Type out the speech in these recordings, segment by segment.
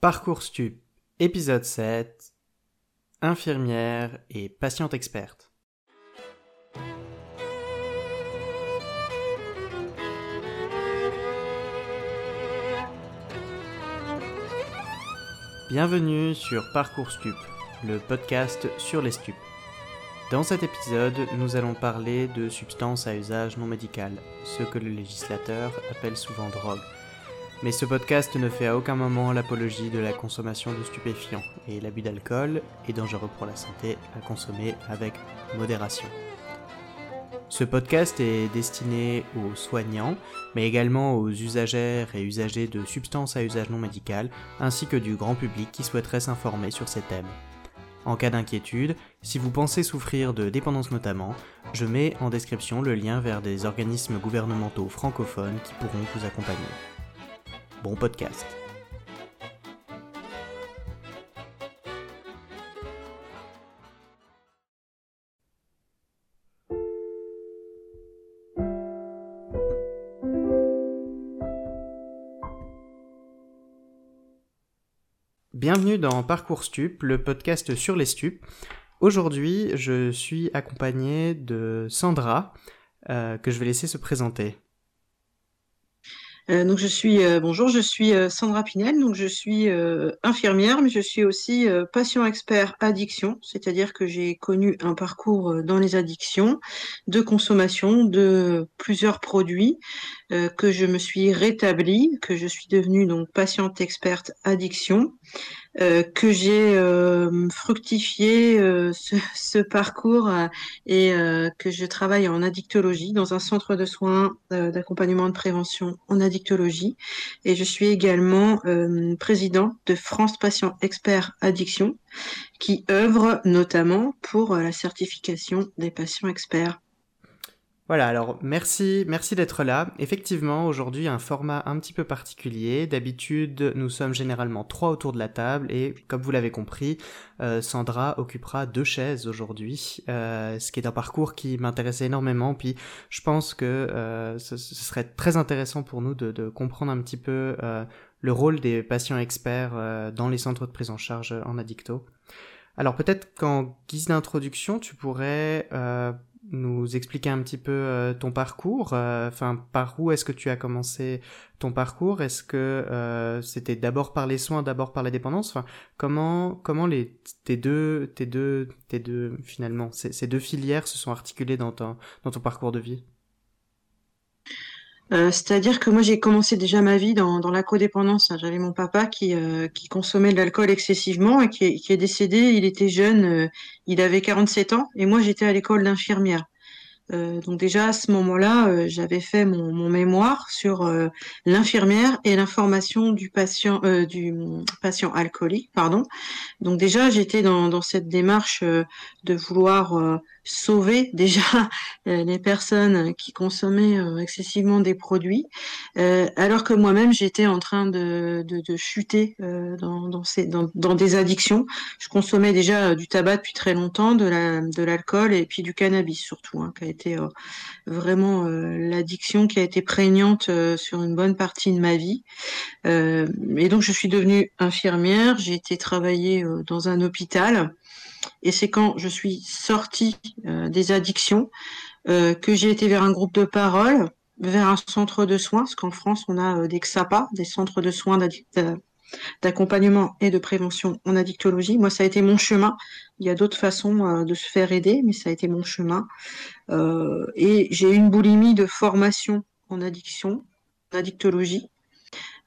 Parcours Stup, épisode 7 Infirmière et patiente experte. Bienvenue sur Parcours Stup, le podcast sur les stupes. Dans cet épisode, nous allons parler de substances à usage non médical, ce que le législateur appelle souvent drogue. Mais ce podcast ne fait à aucun moment l'apologie de la consommation de stupéfiants, et l'abus d'alcool est dangereux pour la santé à consommer avec modération. Ce podcast est destiné aux soignants, mais également aux usagères et usagers de substances à usage non médical, ainsi que du grand public qui souhaiterait s'informer sur ces thèmes. En cas d'inquiétude, si vous pensez souffrir de dépendance notamment, je mets en description le lien vers des organismes gouvernementaux francophones qui pourront vous accompagner. Bon podcast. Bienvenue dans Parcours Stup, le podcast sur les stupes. Aujourd'hui, je suis accompagné de Sandra, euh, que je vais laisser se présenter. Euh, donc je suis euh, bonjour, je suis euh, Sandra Pinel, donc je suis infirmière, mais je suis aussi patient expert addiction, c'est-à-dire que j'ai connu un parcours dans les addictions de consommation de plusieurs produits que je me suis rétablie, que je suis devenue donc patiente experte addiction euh, que j'ai euh, fructifié euh, ce, ce, parcours et que je travaille en addictologie dans un centre de soins d'accompagnement de prévention en addictologie. Et je suis également président de France Patient Expert Addiction qui œuvre notamment pour la certification des patients experts. Voilà, alors merci, merci d'être là. Effectivement, aujourd'hui un format un petit peu particulier. D'habitude, nous sommes généralement trois autour de la table et comme vous l'avez compris, euh, Sandra occupera deux chaises aujourd'hui, euh, ce qui est un parcours qui m'intéressait énormément. Puis je pense que euh, ce, serait très intéressant pour nous de, de comprendre un petit peu le rôle des patients experts dans les centres de prise en charge en addicto. Alors peut-être qu'en guise d'introduction, tu pourrais nous expliquer un petit peu euh, ton parcours euh, Enfin, par où est-ce que tu as commencé ton parcours? Est-ce que euh, c'était d'abord par les soins, d'abord par la dépendance? Enfin, comment comment les tes deux tes deux tes deux finalement ces, ces deux filières se sont articulées dans ton dans ton parcours de vie? Euh, c'est-à-dire que moi j'ai commencé déjà ma vie dans, dans la codépendance. J'avais mon papa qui, euh, qui consommait de l'alcool excessivement et qui est, qui est, décédé. Il était jeune, euh, il avait 47 ans et moi j'étais à l'école d'infirmière. Euh, donc déjà à ce moment-là, euh, j'avais fait mon, mon, mémoire sur l'infirmière et l'information du patient du patient alcoolique, pardon. Donc déjà j'étais dans, dans cette démarche de vouloir sauver déjà les personnes qui consommaient excessivement des produits, alors que moi-même j'étais en train de, de, de chuter dans, dans, ces, dans, dans, des addictions. Je consommais déjà du tabac depuis très longtemps, de l'alcool la, de et puis du cannabis surtout, hein, qui a été euh, vraiment euh, l'addiction qui a été prégnante euh, sur une bonne partie de ma vie. et donc je suis devenue infirmière, j'ai été travailler dans un hôpital. Et c'est quand je suis sortie des addictions que j'ai été vers un groupe de parole, vers un centre de soins, parce qu'en France, on a des XAPA, des centres de soins d'accompagnement et de prévention en addictologie. Moi, ça a été mon chemin. Il y a d'autres façons euh, de se faire aider, mais ça a été mon chemin. Euh, et j'ai eu une boulimie de formation en addiction, en addictologie.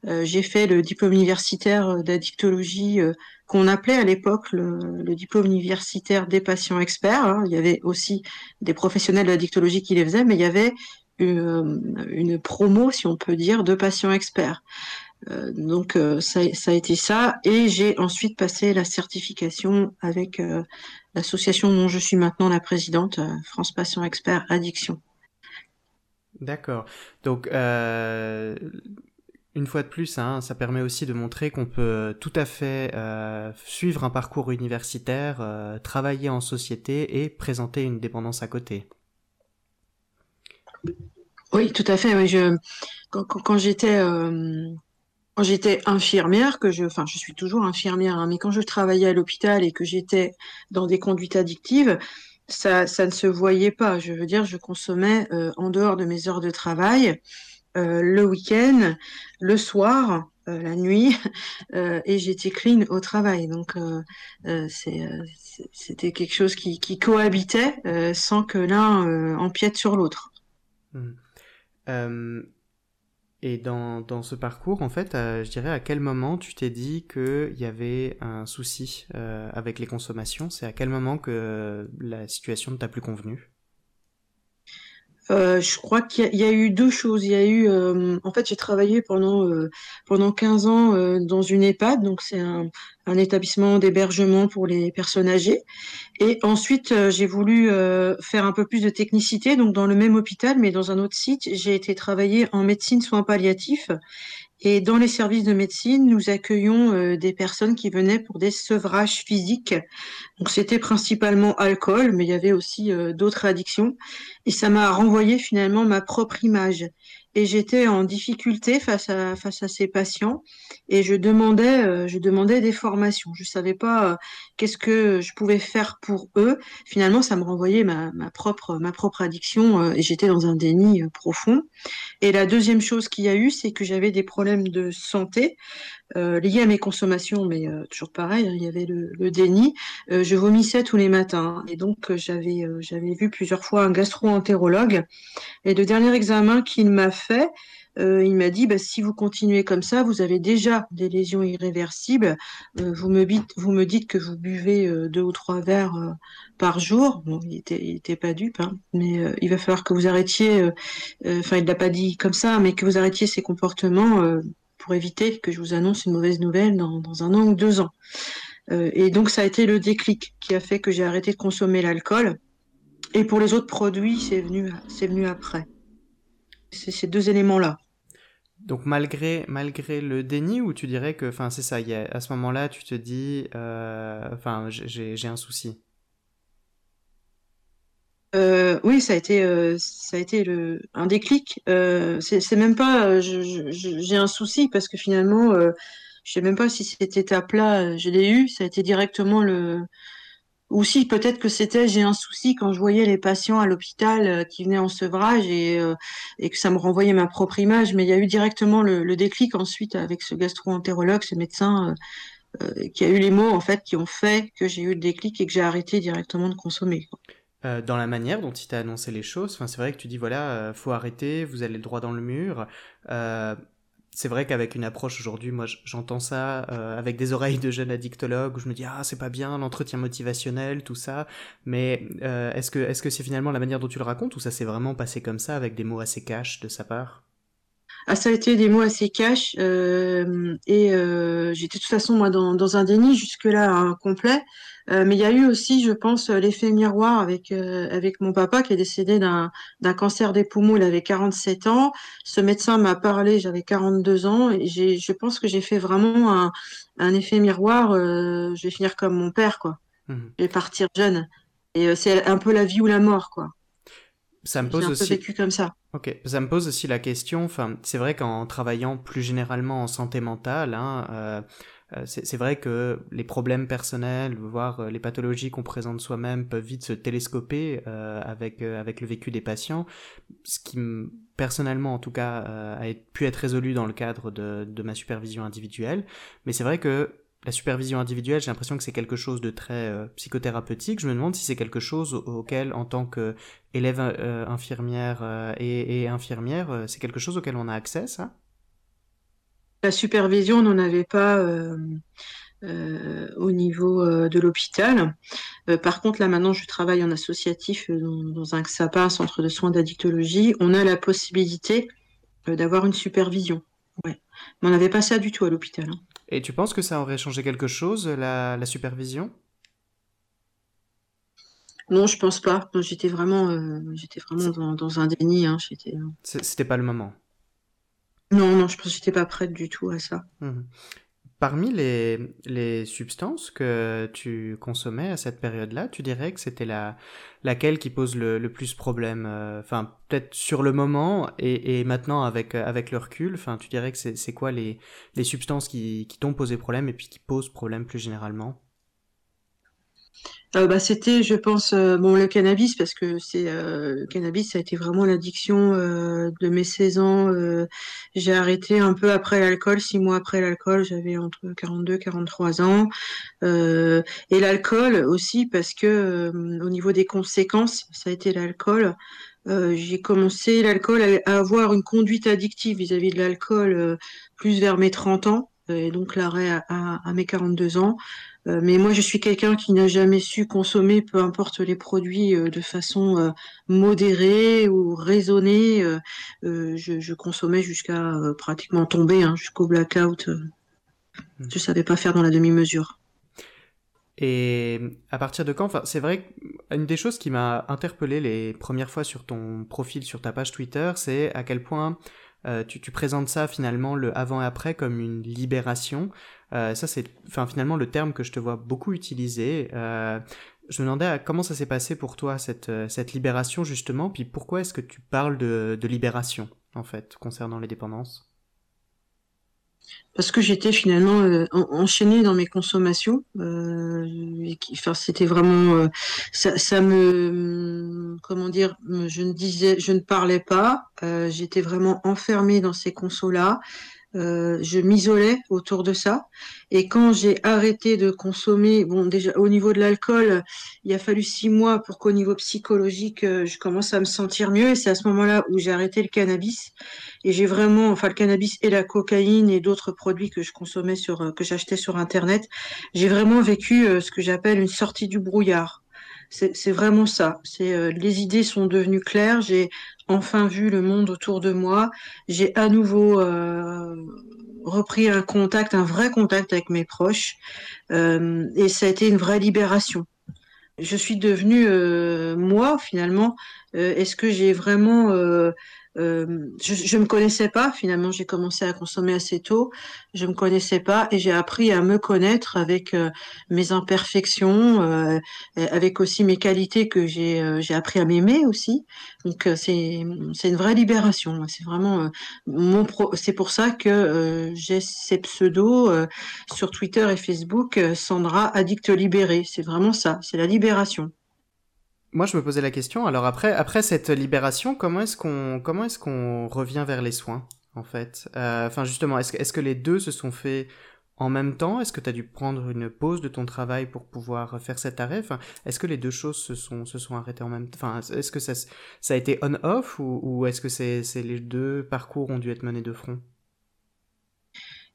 Euh, j'ai fait le diplôme universitaire d'addictologie qu'on appelait à l'époque le, diplôme universitaire des patients experts. Hein. Il y avait aussi des professionnels de l'addictologie qui les faisaient, mais il y avait une, promo, si on peut dire, de patients experts. Euh, donc euh, ça, a été ça et j'ai ensuite passé la certification avec euh, l'association dont je suis maintenant la présidente, France Patient Expert Addiction. D'accord. Donc une fois de plus, hein, ça permet aussi de montrer qu'on peut tout à fait suivre un parcours universitaire, travailler en société et présenter une dépendance à côté. Oui, tout à fait. Je, quand, j'étais infirmière, que je, enfin, je suis toujours infirmière, hein, mais quand je travaillais à l'hôpital et que j'étais dans des conduites addictives, ça, ça ne se voyait pas. Je veux dire, je consommais euh, en dehors de mes heures de travail, euh, le week-end, le soir, euh, la nuit, euh, et j'étais clean au travail. Donc, euh, euh, euh, c'était quelque chose qui, cohabitait euh, sans que l'un euh, empiète sur l'autre. Euh, et dans, ce parcours, en fait, euh, je dirais à quel moment tu t'es dit qu'il y avait un souci euh, avec les consommations? C'est à quel moment que euh, la situation ne t'a plus convenu? Euh, je crois qu'il y, a eu deux choses. Il y a eu, euh, en fait, j'ai travaillé pendant euh, pendant 15 ans dans une EHPAD, donc c'est un, un établissement d'hébergement pour les personnes âgées. Et ensuite, j'ai voulu faire un peu plus de technicité, donc dans le même hôpital, mais dans un autre site. J'ai été travailler en médecine soins palliatifs. Et dans les services de médecine, nous accueillons euh, des personnes qui venaient pour des sevrages physiques. Donc c'était principalement alcool, mais il y avait aussi euh, d'autres addictions. Et ça m'a renvoyé finalement ma propre image. Et j'étais en difficulté face à, face à ces patients et je demandais, euh, je demandais des formations. Je savais pas euh, qu'est-ce que je pouvais faire pour eux. Finalement, ça me renvoyait ma, ma propre, ma propre addiction euh, et j'étais dans un déni profond. Et la deuxième chose qu'il y a eu, c'est que j'avais des problèmes de santé euh, liés à mes consommations, mais euh, toujours pareil, hein, il y avait le, déni. Euh, je vomissais tous les matins et donc j'avais j'avais vu plusieurs fois un gastro-entérologue et le dernier examen qu'il m'a fait, il m'a dit bah, si vous continuez comme ça, vous avez déjà des lésions irréversibles. Vous me dites vous me dites que vous buvez deux ou trois verres par jour. Bon, il était il était pas dupe, hein, mais il va falloir que vous arrêtiez. Enfin, il l'a pas dit comme ça, mais que vous arrêtiez ces comportements. Euh, pour éviter que je vous annonce une mauvaise nouvelle dans, un an ou deux ans. Euh, et donc ça a été le déclic qui a fait que j'ai arrêté de consommer l'alcool. Et pour les autres produits, c'est venu, c'est venu après. C'est ces deux éléments-là. Donc malgré malgré le déni, ou tu dirais que, enfin c'est ça, y à ce moment-là, tu te dis, euh, enfin j'ai j'ai un souci? Euh, oui, ça a été, euh, ça a été le, un déclic. Euh, c'est même pas, euh, j'ai un souci parce que finalement, je sais même pas si cette étape-là, je l'ai eu. Ça a été directement le, Ou si peut-être que c'était j'ai un souci quand je voyais les patients à l'hôpital qui venaient en sevrage et, que ça me renvoyait ma propre image. Mais il y a eu directement le, le déclic ensuite avec ce gastro-entérologue, ce médecin qui a eu les mots en fait qui ont fait que j'ai eu le déclic et que j'ai arrêté directement de consommer. Euh, dans la manière dont il t'a annoncé les choses, enfin c'est vrai que tu dis voilà, euh, faut arrêter, vous allez droit dans le mur. Euh, c'est vrai qu'avec une approche aujourd'hui, moi j'entends ça euh, avec des oreilles de jeune addictologue où je me dis ah c'est pas bien l'entretien motivationnel tout ça, mais euh, est-ce que est-ce que c'est finalement la manière dont tu le racontes ou ça s'est vraiment passé comme ça avec des mots assez cash de sa part? Ah, ça a été des mots assez cash euh, et euh, j'étais de toute façon moi dans, dans un déni jusque-là hein, complet. Euh, mais il y a eu aussi, je pense, l'effet miroir avec avec mon papa qui est décédé d'un cancer des poumons. Il avait 47 ans. Ce médecin m'a parlé, j'avais 42 ans et je pense que j'ai fait vraiment un, un effet miroir. je vais finir comme mon père, quoi. Je vais partir jeune. Et c'est un peu la vie ou la mort, quoi. Ça me pose un peu aussi. vécu comme ça. Ok, ça me pose aussi la question, enfin, c'est vrai qu'en travaillant plus généralement en santé mentale, hein, euh, euh, c'est vrai que les problèmes personnels, voire euh, les pathologies qu'on présente soi-même peuvent vite se télescoper euh, avec, euh, avec le vécu des patients, ce qui, me- personnellement en tout cas, a pu être résolu dans le cadre de, de ma supervision individuelle, mais c'est vrai que la supervision individuelle, j'ai l'impression que c'est quelque chose de très euh, psychothérapeutique. Je me demande si c'est quelque chose au- auquel, en tant que élève euh, infirmière euh, et, infirmière, euh, c'est quelque chose auquel on a accès, ça? La supervision, on n'en avait pas euh, euh, au niveau euh, de l'hôpital. Euh, par contre, là maintenant, je travaille en associatif euh, dans, un XAPA, un centre de soins d'addictologie. On a la possibilité euh, d'avoir une supervision. Ouais. Mais on n'avait pas ça du tout à l'hôpital. hein. Et tu penses que ça aurait changé quelque chose, la, la supervision? Non, je pense pas. J'étais vraiment, euh, j'étais vraiment dans, dans un déni. hein. J'étais, euh, C'était pas le moment. Non, non, je pense que j'étais pas prête du tout à ça. Mhm. Parmi les, les substances que tu consommais à cette période-là, tu dirais que c'était la, laquelle qui pose le, le plus problème euh, Enfin, peut-être sur le moment et, et, maintenant avec, avec le recul, enfin, tu dirais que c'est quoi les, les substances qui, qui t'ont posé problème et puis qui posent problème plus généralement? Euh, bah, c'était, je pense, euh, bon, le cannabis, parce que c'est euh, le cannabis, ça a été vraiment l'addiction de mes 16 ans. j'ai arrêté un peu après l'alcool, six mois après l'alcool, j'avais entre 42 43 ans. et l'alcool aussi, parce que au niveau des conséquences, ça a été l'alcool. j'ai commencé l'alcool à, avoir une conduite addictive vis-à-vis de l'alcool plus vers mes 30 ans, et donc l'arrêt à, à, à mes 42 ans. Euh, mais moi, je suis quelqu'un qui n'a jamais su consommer, peu importe les produits, euh, de façon euh, modérée ou raisonnée. Je, consommais jusqu'à pratiquement tomber, hein, jusqu'au blackout. Mmh. Je savais pas faire dans la demi-mesure. Et à partir de quand enfin, C'est vrai qu'une des choses qui m'a interpellé les premières fois sur ton profil, sur ta page Twitter, c'est à quel point tu, tu, présentes ça finalement le avant et après comme une libération. Euh, ça, c'est finalement le terme que je te vois beaucoup utiliser. Euh, je me demandais comment ça s'est passé pour toi, cette, euh, cette libération, justement, puis pourquoi est-ce que tu parles de, libération, en fait, concernant les dépendances? Parce que j'étais finalement enchaînée dans mes consommations. C'était vraiment, ça, ça, me, comment dire, je ne disais, je ne parlais pas. j'étais vraiment enfermée dans ces consos là. Euh, je m'isolais autour de ça. Et quand j'ai arrêté de consommer, bon, déjà au niveau de l'alcool, il a fallu six mois pour qu'au niveau psychologique, euh, je commence à me sentir mieux. Et c'est à ce moment-là où j'ai arrêté le cannabis. Et j'ai vraiment, enfin, le cannabis et la cocaïne et d'autres produits que je consommais sur, euh, que j'achetais sur Internet, j'ai vraiment vécu ce que j'appelle une sortie du brouillard. C'est vraiment ça. Les idées sont devenues claires. J'ai enfin vu le monde autour de moi. J'ai à nouveau euh, repris un contact, un vrai contact avec mes proches. Euh, et ça a été une vraie libération. Je suis devenue euh, moi finalement. Est-ce que j'ai vraiment euh, je ne me connaissais pas, finalement, j'ai commencé à consommer assez tôt. Je me connaissais pas et j'ai appris à me connaître avec euh, mes imperfections, euh, avec aussi mes qualités que j'ai euh, appris à m'aimer aussi. Donc c'est c'est une vraie libération. C'est vraiment mon pro c'est pour ça que j'ai ces pseudos sur Twitter et Facebook, Sandra addict libérée. C'est vraiment ça, c'est la libération. Moi, je me posais la question. Alors après, après cette libération, comment est-ce qu'on, comment est-ce qu'on revient vers les soins, en fait? Euh, Enfin, justement, est-ce, est-ce que les deux se sont faits en même temps? Est-ce que tu as dû prendre une pause de ton travail pour pouvoir faire cet arrêt? Enfin, Est-ce que les deux choses se sont, se sont arrêtées en même temps enfin, Est-ce que ça, ça a été on-off ou, ou est-ce que c'est, c'est les deux parcours ont dû être menés de front?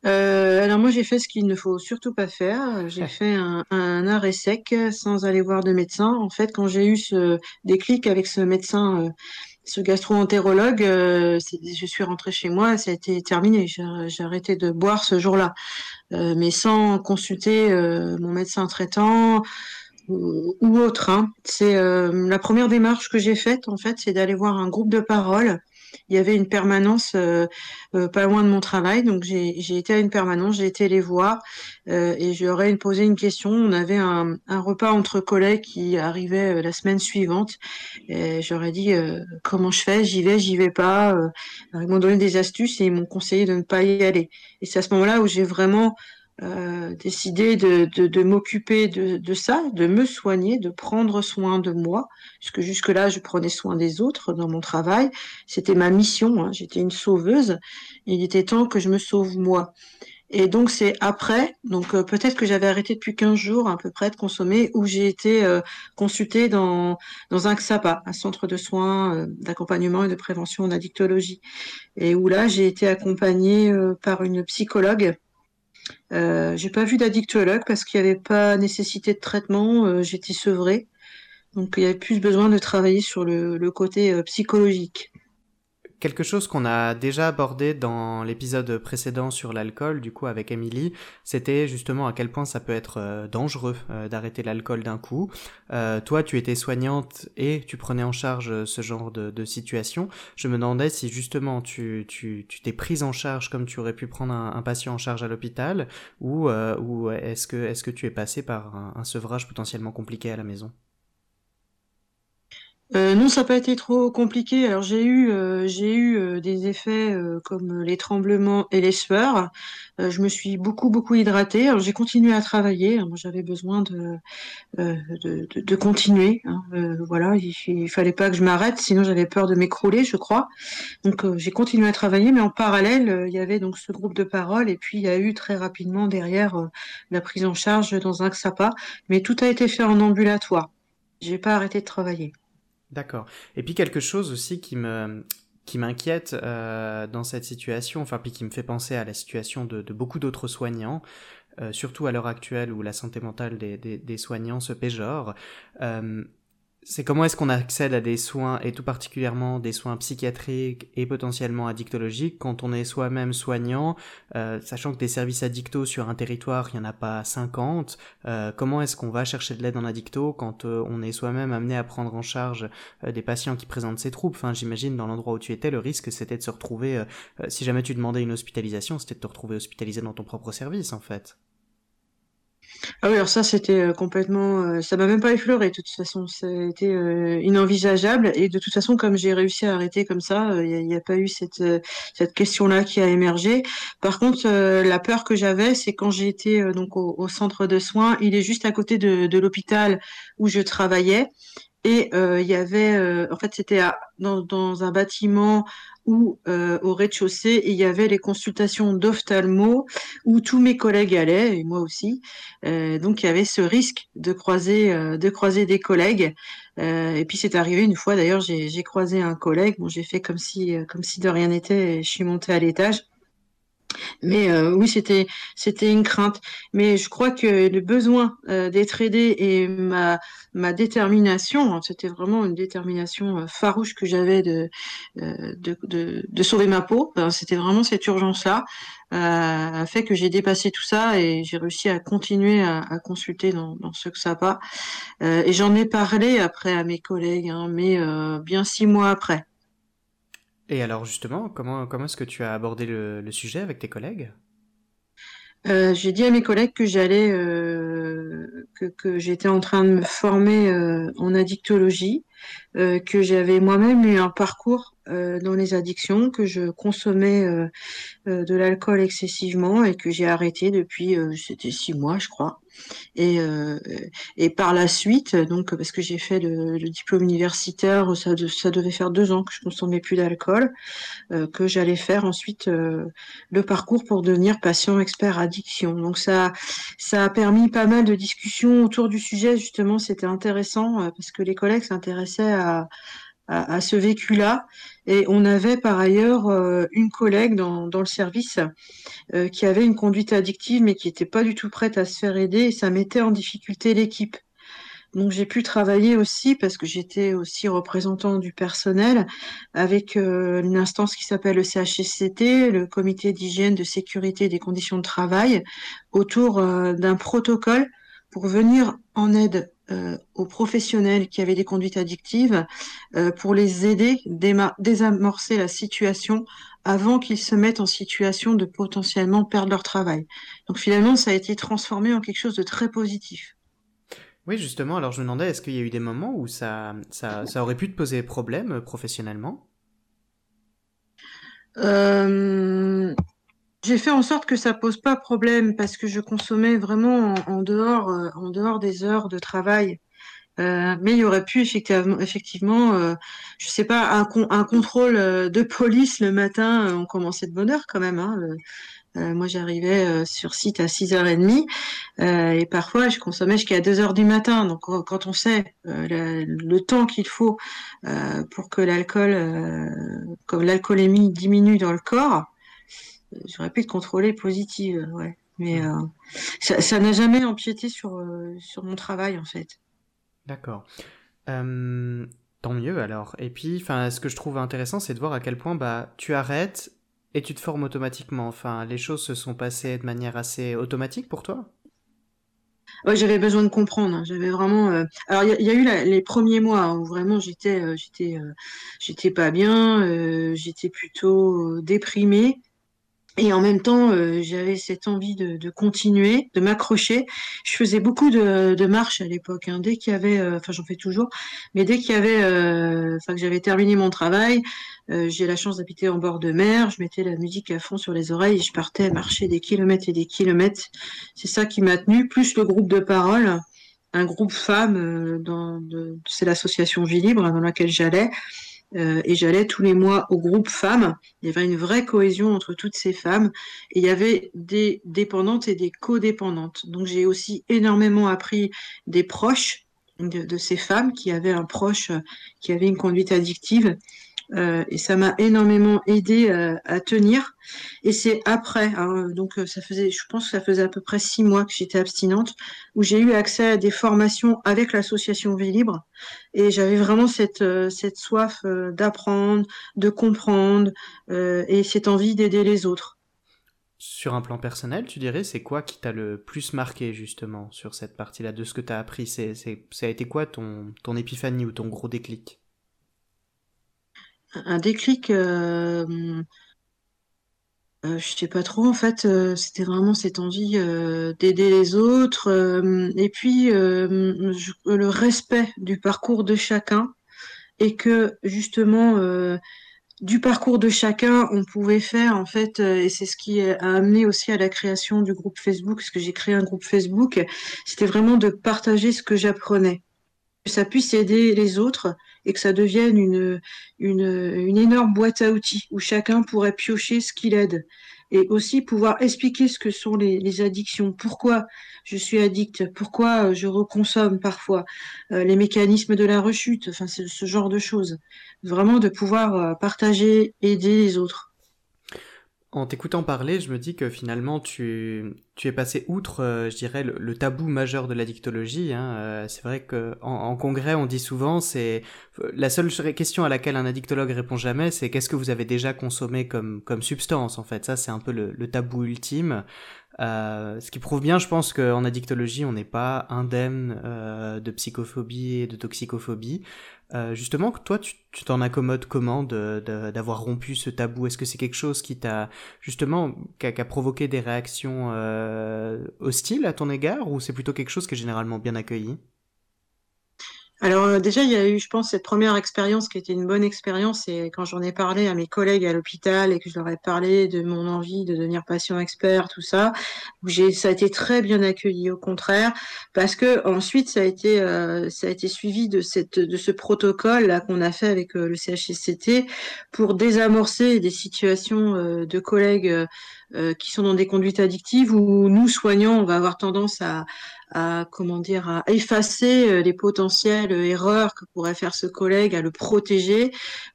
Euh, alors moi j'ai fait ce qu'il ne faut surtout pas faire. J'ai fait un, un, arrêt sec sans aller voir de médecin. En fait, quand j'ai eu ce déclic avec ce médecin, euh, ce gastro-entérologue, euh, je suis rentrée chez moi, ça a été terminé. J'ai arrêté de boire ce jour-là, euh, mais sans consulter mon médecin traitant ou, ou autre. Hein. C'est la première démarche que j'ai faite en fait, c'est d'aller voir un groupe de parole il y avait une permanence euh, euh, pas loin de mon travail, donc j'ai été à une permanence, j'ai été les voir euh, et j'aurais posé une question. On avait un, un, repas entre collègues qui arrivait la semaine suivante et j'aurais dit comment je fais, j'y vais, j'y vais pas. ils m'ont donné des astuces et ils m'ont conseillé de ne pas y aller. Et c'est à ce moment-là où j'ai vraiment euh, décidé de, de, de m'occuper de, de, ça, de me soigner, de prendre soin de moi, puisque jusque-là, je prenais soin des autres dans mon travail. C'était ma mission, hein. j'étais une sauveuse. il était temps que je me sauve moi. Et donc c'est après, donc euh, peut-être que j'avais arrêté depuis 15 jours à peu près de consommer, où j'ai été euh, consultée dans, dans un XAPA, un centre de soins euh, d'accompagnement et de prévention d'addictologie, et où là j'ai été accompagnée par une psychologue euh, j'ai pas vu d'addictologue parce qu'il n'y avait pas nécessité de traitement, euh, j'étais sevrée. Donc il y avait plus besoin de travailler sur le, côté euh, psychologique. Quelque chose qu'on a déjà abordé dans l'épisode précédent sur l'alcool, du coup avec Emily, c'était justement à quel point ça peut être euh, dangereux euh, d'arrêter l'alcool d'un coup. Euh, toi, tu étais soignante et tu prenais en charge ce genre de, situation. Je me demandais si justement tu tu t'es prise en charge comme tu aurais pu prendre un, patient en charge à l'hôpital, ou ou est-ce que est-ce que tu es passé par un sevrage potentiellement compliqué à la maison? Euh, non, ça n'a pas été trop compliqué. J'ai eu, euh, euh, des effets comme les tremblements et les sueurs. je me suis beaucoup beaucoup hydratée. J'ai continué à travailler. Moi j'avais besoin de, continuer. Hein. voilà, il, il, fallait pas que je m'arrête, sinon j'avais peur de m'écrouler, je crois. Donc j'ai continué à travailler, mais en parallèle il y avait donc ce groupe de parole et puis il y a eu très rapidement derrière la prise en charge dans un XAPA. Mais tout a été fait en ambulatoire. J'ai pas arrêté de travailler. D'accord. Et puis quelque chose aussi qui me qui m'inquiète euh, dans cette situation, enfin puis qui me fait penser à la situation de, beaucoup d'autres soignants, euh, surtout à l'heure actuelle où la santé mentale des, des, des soignants se péjore. Euh, c'est comment est-ce qu'on accède à des soins, et tout particulièrement des soins psychiatriques et potentiellement addictologiques, quand on est soi-même soignant, euh, sachant que des services addictos sur un territoire, il n'y en a pas 50. Euh, comment est-ce qu'on va chercher de l'aide en addicto quand euh, on est soi-même amené à prendre en charge des patients qui présentent ces troubles Enfin, j'imagine dans l'endroit où tu étais, le risque c'était de se retrouver, si jamais tu demandais une hospitalisation, c'était de te retrouver hospitalisé dans ton propre service en fait. Ah oui, alors ça, c'était euh, complètement. Euh, ça m'a même pas effleuré, de toute façon. Été euh, inenvisageable. Et de toute façon, comme j'ai réussi à arrêter comme ça, il n'y a, pas eu cette, cette question-là qui a émergé. Par contre, la peur que j'avais, c'est quand été donc au, centre de soins, il est juste à côté de, l'hôpital où je travaillais. Et il y avait, en fait, c'était dans un bâtiment où euh, au rez-de-chaussée, il y avait les consultations d'ophtalmo où tous mes collègues allaient, et moi aussi. Euh, donc il y avait ce risque de croiser, euh, des collègues. et puis c'est arrivé une fois, d'ailleurs, j'ai croisé un collègue. Bon, j'ai fait comme si, comme si de rien n'était. Je suis montée à l'étage. Mais euh, oui, c'était c'était une crainte. Mais je crois que le besoin euh, d'être aidé et ma ma détermination, hein, c'était vraiment une détermination euh, farouche que j'avais de, de, sauver ma peau. c'était vraiment cette urgence-là a fait que j'ai dépassé tout ça et j'ai réussi à continuer à, consulter dans, ce que ça va. et j'en ai parlé après à mes collègues, hein, mais bien six mois après. Et alors justement, comment, comment est-ce que tu as abordé le, sujet avec tes collègues? Euh, J'ai dit à mes collègues que j'allais, euh, que, que j'étais en train de me former euh, en addictologie, euh, que j'avais moi-même eu un parcours euh, dans les addictions, que je consommais euh, de l'alcool excessivement et que j'ai arrêté depuis, c'était six mois, je crois. Et, et par la suite, donc parce que j'ai fait le, diplôme universitaire, ça, ça devait faire deux ans que je consommais plus d'alcool, que j'allais faire ensuite le parcours pour devenir patient expert addiction. Donc ça, ça a permis pas mal de discussions autour du sujet. Justement, c'était intéressant parce que les collègues s'intéressaient à, ce vécu-là. Et on avait par ailleurs euh, une collègue dans, le service euh, qui avait une conduite addictive, mais qui n'était pas du tout prête à se faire aider, et ça mettait en difficulté l'équipe. Donc j'ai pu travailler aussi parce que j'étais aussi représentant du personnel avec euh, une instance qui s'appelle le CHSCT, le Comité d'hygiène, de sécurité des conditions de travail, autour d'un protocole pour venir en aide euh, aux professionnels qui avaient des conduites addictives euh, pour les aider à désamorcer la situation avant qu'ils se mettent en situation de potentiellement perdre leur travail. Donc finalement, ça a été transformé en quelque chose de très positif. Oui, justement, alors je me demandais, est-ce qu'il y a eu des moments où ça, ça, ça aurait pu te poser problème euh, professionnellement? Euh, j'ai fait en sorte que ça pose pas problème parce que je consommais vraiment en, dehors, euh, en dehors des heures de travail. Euh, mais il y aurait pu effectivement, effectivement euh, je sais pas, un, contrôle de police le matin. on commençait de bonne heure quand même. Hein, moi, j'arrivais sur site à 6h30 et parfois je consommais jusqu'à 2h du matin. Donc, quand on sait le, le, temps qu'il faut pour que l'alcool, comme l'alcoolémie diminue dans le corps, j'aurais pu être contrôlée positive, ouais. Mais euh, ça n'a jamais empiété sur, euh, sur mon travail, en fait. D'accord. Euh, Tant mieux alors. Et puis, enfin, ce que je trouve intéressant, c'est de voir à quel point bah tu arrêtes et tu te formes automatiquement. Enfin, les choses se sont passées de manière assez automatique pour toi? Ouais, j'avais besoin de comprendre. Hein. J'avais vraiment. euh, Alors, il y, a il y a eu la- les premiers mois hein, où vraiment j'étais, euh, j'étais, euh, j'étais pas bien. j'étais plutôt déprimée. Et en même temps, euh, j'avais cette envie de, de continuer, de m'accrocher. Je faisais beaucoup de, de marches à l'époque. hein. Dès qu'il y avait, euh, enfin j'en fais toujours, mais dès qu'il y avait, euh, enfin que j'avais terminé mon travail, euh, j'ai la chance d'habiter en bord de mer. Je mettais la musique à fond sur les oreilles et je partais marcher des kilomètres et des kilomètres. C'est ça qui m'a tenu, plus le groupe de parole, un groupe femmes, c'est l'association Vie Libre hein, dans laquelle j'allais. Euh, et j'allais tous les mois au groupe femmes. Il y avait une vraie cohésion entre toutes ces femmes. Et il y avait des dépendantes et des codépendantes. Donc j'ai aussi énormément appris des proches de, ces femmes qui avaient un proche euh, qui avait une conduite addictive. Euh, et ça m'a énormément aidé euh, à tenir. Et c'est après, hein, donc euh, ça faisait, je pense que ça faisait à peu près six mois que j'étais abstinente, où j'ai eu accès à des formations avec l'association Vie Libre. Et j'avais vraiment cette, cette soif d'apprendre, de comprendre et cette envie d'aider les autres. Sur un plan personnel, tu dirais, c'est quoi qui t'a le plus marqué justement sur cette partie-là de ce que t'as appris? C'est, Ça a été quoi ton, ton épiphanie ou ton gros déclic? Un déclic, euh, euh, je sais pas trop, en fait, euh, c'était vraiment cette envie euh, d'aider les autres euh, et puis le respect du parcours de chacun et que justement du parcours de chacun, on pouvait faire en fait, et c'est ce qui a amené aussi à la création du groupe Facebook, parce que j'ai créé un groupe Facebook, c'était vraiment de partager ce que j'apprenais, que ça puisse aider les autres et que ça devienne une, une, une énorme boîte à outils où chacun pourrait piocher ce qu'il aide. Et aussi pouvoir expliquer ce que sont les, addictions, pourquoi je suis addict, pourquoi euh, je reconsomme parfois, euh, les mécanismes de la rechute, enfin ce, ce genre de choses. Vraiment de pouvoir euh, partager, aider les autres. En t'écoutant parler, je me dis que finalement tu, tu es passé outre, euh, je dirais, le, tabou majeur de l'addictologie. Hein. Euh, c'est vrai que en, congrès, on dit souvent, c'est la seule question à laquelle un addictologue répond jamais, c'est qu'est-ce que vous avez déjà consommé comme, comme substance. En fait, ça c'est un peu le, tabou ultime. Euh, ce qui prouve bien, je pense qu'en addictologie, on n'est pas indemne euh, de psychophobie et de toxicophobie. Euh, justement, toi, tu t'en accommodes comment de, d'avoir rompu ce tabou? Est-ce que c'est quelque chose qui t'a justement qui a, qui a provoqué des réactions euh, hostiles à ton égard ou c'est plutôt quelque chose qui est généralement bien accueilli? Alors euh, déjà, il y a eu, je pense, cette première expérience qui était une bonne expérience, et quand j'en ai parlé à mes collègues à l'hôpital et que je leur ai parlé de mon envie de devenir patient expert, tout ça, ça a été très bien accueilli, au contraire, parce que ensuite ça a été, euh, ça a été suivi de cette, de ce protocole là qu'on a fait avec euh, le CHSCT pour désamorcer des situations de collègues qui sont dans des conduites addictives où nous soignants, on va avoir tendance à à comment dire à effacer euh, les potentielles erreurs que pourrait faire ce collègue, à le protéger,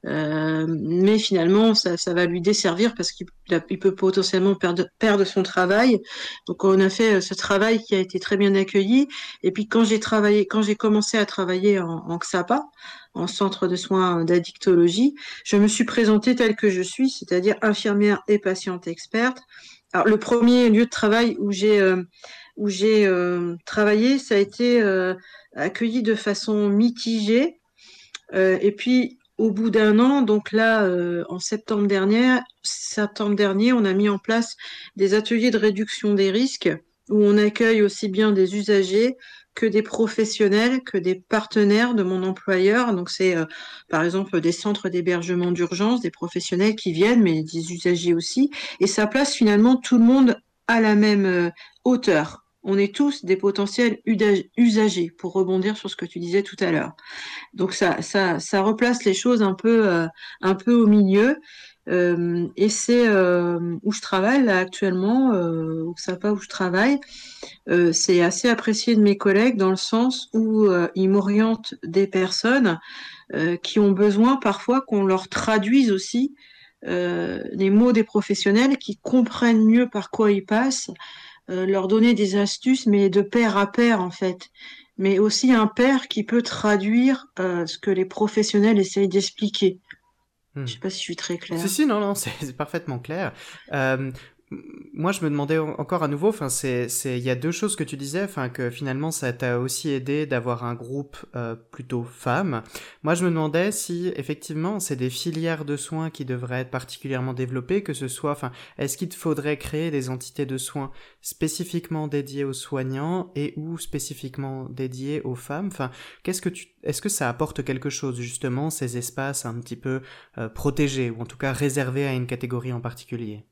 euh, mais finalement ça, ça va lui desservir parce qu'il peut potentiellement perdre, perdre son travail. Donc on a fait euh, ce travail qui a été très bien accueilli. Et puis quand j'ai travaillé, quand j'ai commencé à travailler en, XAPA, en centre de soins d'addictologie, je me suis présentée telle que je suis, c'est-à-dire infirmière et patiente experte. Alors le premier lieu de travail où j'ai euh, où j'ai euh, travaillé, ça a été euh, accueilli de façon mitigée. Euh, et puis, au bout d'un an, donc là, en septembre dernier, septembre dernier, on a mis en place des ateliers de réduction des risques où on accueille aussi bien des usagers que des professionnels, que des partenaires de mon employeur. Donc c'est par exemple des centres d'hébergement d'urgence, des professionnels qui viennent, mais des usagers aussi. Et ça place finalement tout le monde à la même euh, hauteur. On est tous des potentiels usagers, pour rebondir sur ce que tu disais tout à l'heure. Donc ça, ça, ça replace les choses un peu, euh, un peu au milieu. Euh, et c'est où je travaille actuellement, euh, au SAPA où je travaille. C'est assez apprécié de mes collègues dans le sens où ils m'orientent des personnes qui ont besoin parfois qu'on leur traduise aussi euh, les mots des professionnels, qui comprennent mieux par quoi ils passent, euh, leur donner des astuces, mais de pair à pair en fait. mais aussi un père qui peut traduire ce que les professionnels essayent d'expliquer. Je ne sais pas si je suis très claire. Si, si, non, non, c'est parfaitement clair. Euh, moi, je me demandais encore à nouveau, enfin, c'est, c'est, il y a deux choses que tu disais, enfin, que finalement, ça t'a aussi aidé d'avoir un groupe euh, plutôt femmes. Moi, je me demandais si, effectivement, c'est des filières de soins qui devraient être particulièrement développées, que ce soit, enfin, est-ce qu'il faudrait créer des entités de soins spécifiquement dédiées aux soignants et ou spécifiquement dédiées aux femmes? Enfin, qu'est-ce que tu, est-ce que ça apporte quelque chose justement ces espaces un petit peu euh, protégés ou en tout cas réservés à une catégorie en particulier?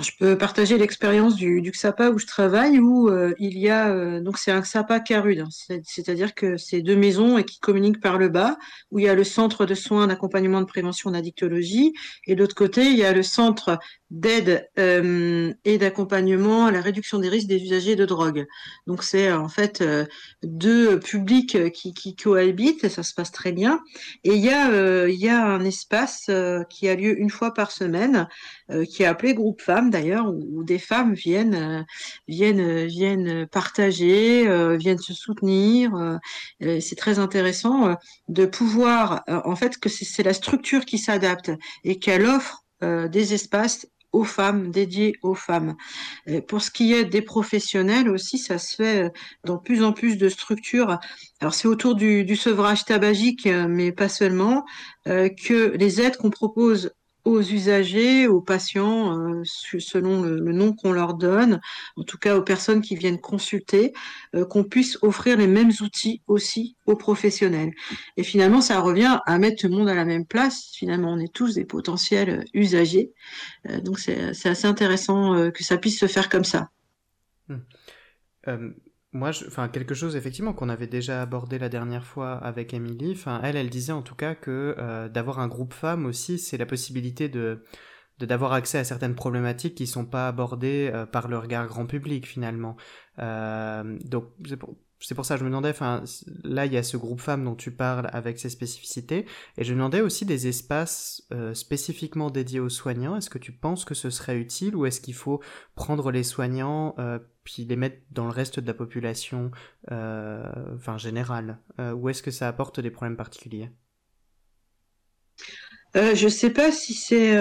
Je peux partager l'expérience du, XAPA où je travaille, où euh, il y a euh, donc c'est un XAPA Carude, hein. c'est-à-dire que c'est deux maisons et qui communiquent par le bas, où il y a le centre de soins d'accompagnement de prévention d'addictologie, et de l'autre côté il y a le centre d'aide euh, et d'accompagnement à la réduction des risques des usagers de drogue. Donc c'est en fait deux publics qui, cohabitent et ça se passe très bien. Et il y a il y a un espace qui a lieu une fois par semaine qui est appelé groupe femmes d'ailleurs où, des femmes viennent viennent viennent partager, viennent se soutenir. c'est très intéressant de pouvoir en fait que c'est la structure qui s'adapte et qu'elle offre des espaces aux femmes, dédiées aux femmes. pour ce qui est des professionnels aussi, ça se fait euh, dans plus en plus de structures. Alors c'est autour du, du, sevrage tabagique, euh, mais pas seulement, euh, que les aides qu'on propose aux usagers, aux patients, euh, selon le, nom qu'on leur donne, en tout cas aux personnes qui viennent consulter, euh, qu'on puisse offrir les mêmes outils aussi aux professionnels. Et finalement, ça revient à mettre tout le monde à la même place. Finalement, on est tous des potentiels usagers. Euh, donc c'est assez intéressant que ça puisse se faire comme ça. Hum moi, enfin, quelque chose effectivement qu'on avait déjà abordé la dernière fois avec Emily. Enfin, elle, elle disait en tout cas que euh, d'avoir un groupe femme aussi, c'est la possibilité de d'avoir accès à certaines problématiques qui sont pas abordées euh, par le regard grand public finalement. Euh, donc pour, c'est pour ça que je me demandais, enfin, là, il y a ce groupe femmes dont tu parles avec ses spécificités, et je me demandais aussi des espaces euh, spécifiquement dédiés aux soignants. Est-ce que tu penses que ce serait utile, ou est-ce qu'il faut prendre les soignants, euh, puis les mettre dans le reste de la population, euh, enfin, générale, ou est-ce que ça apporte des problèmes particuliers? Je ne sais pas si c'est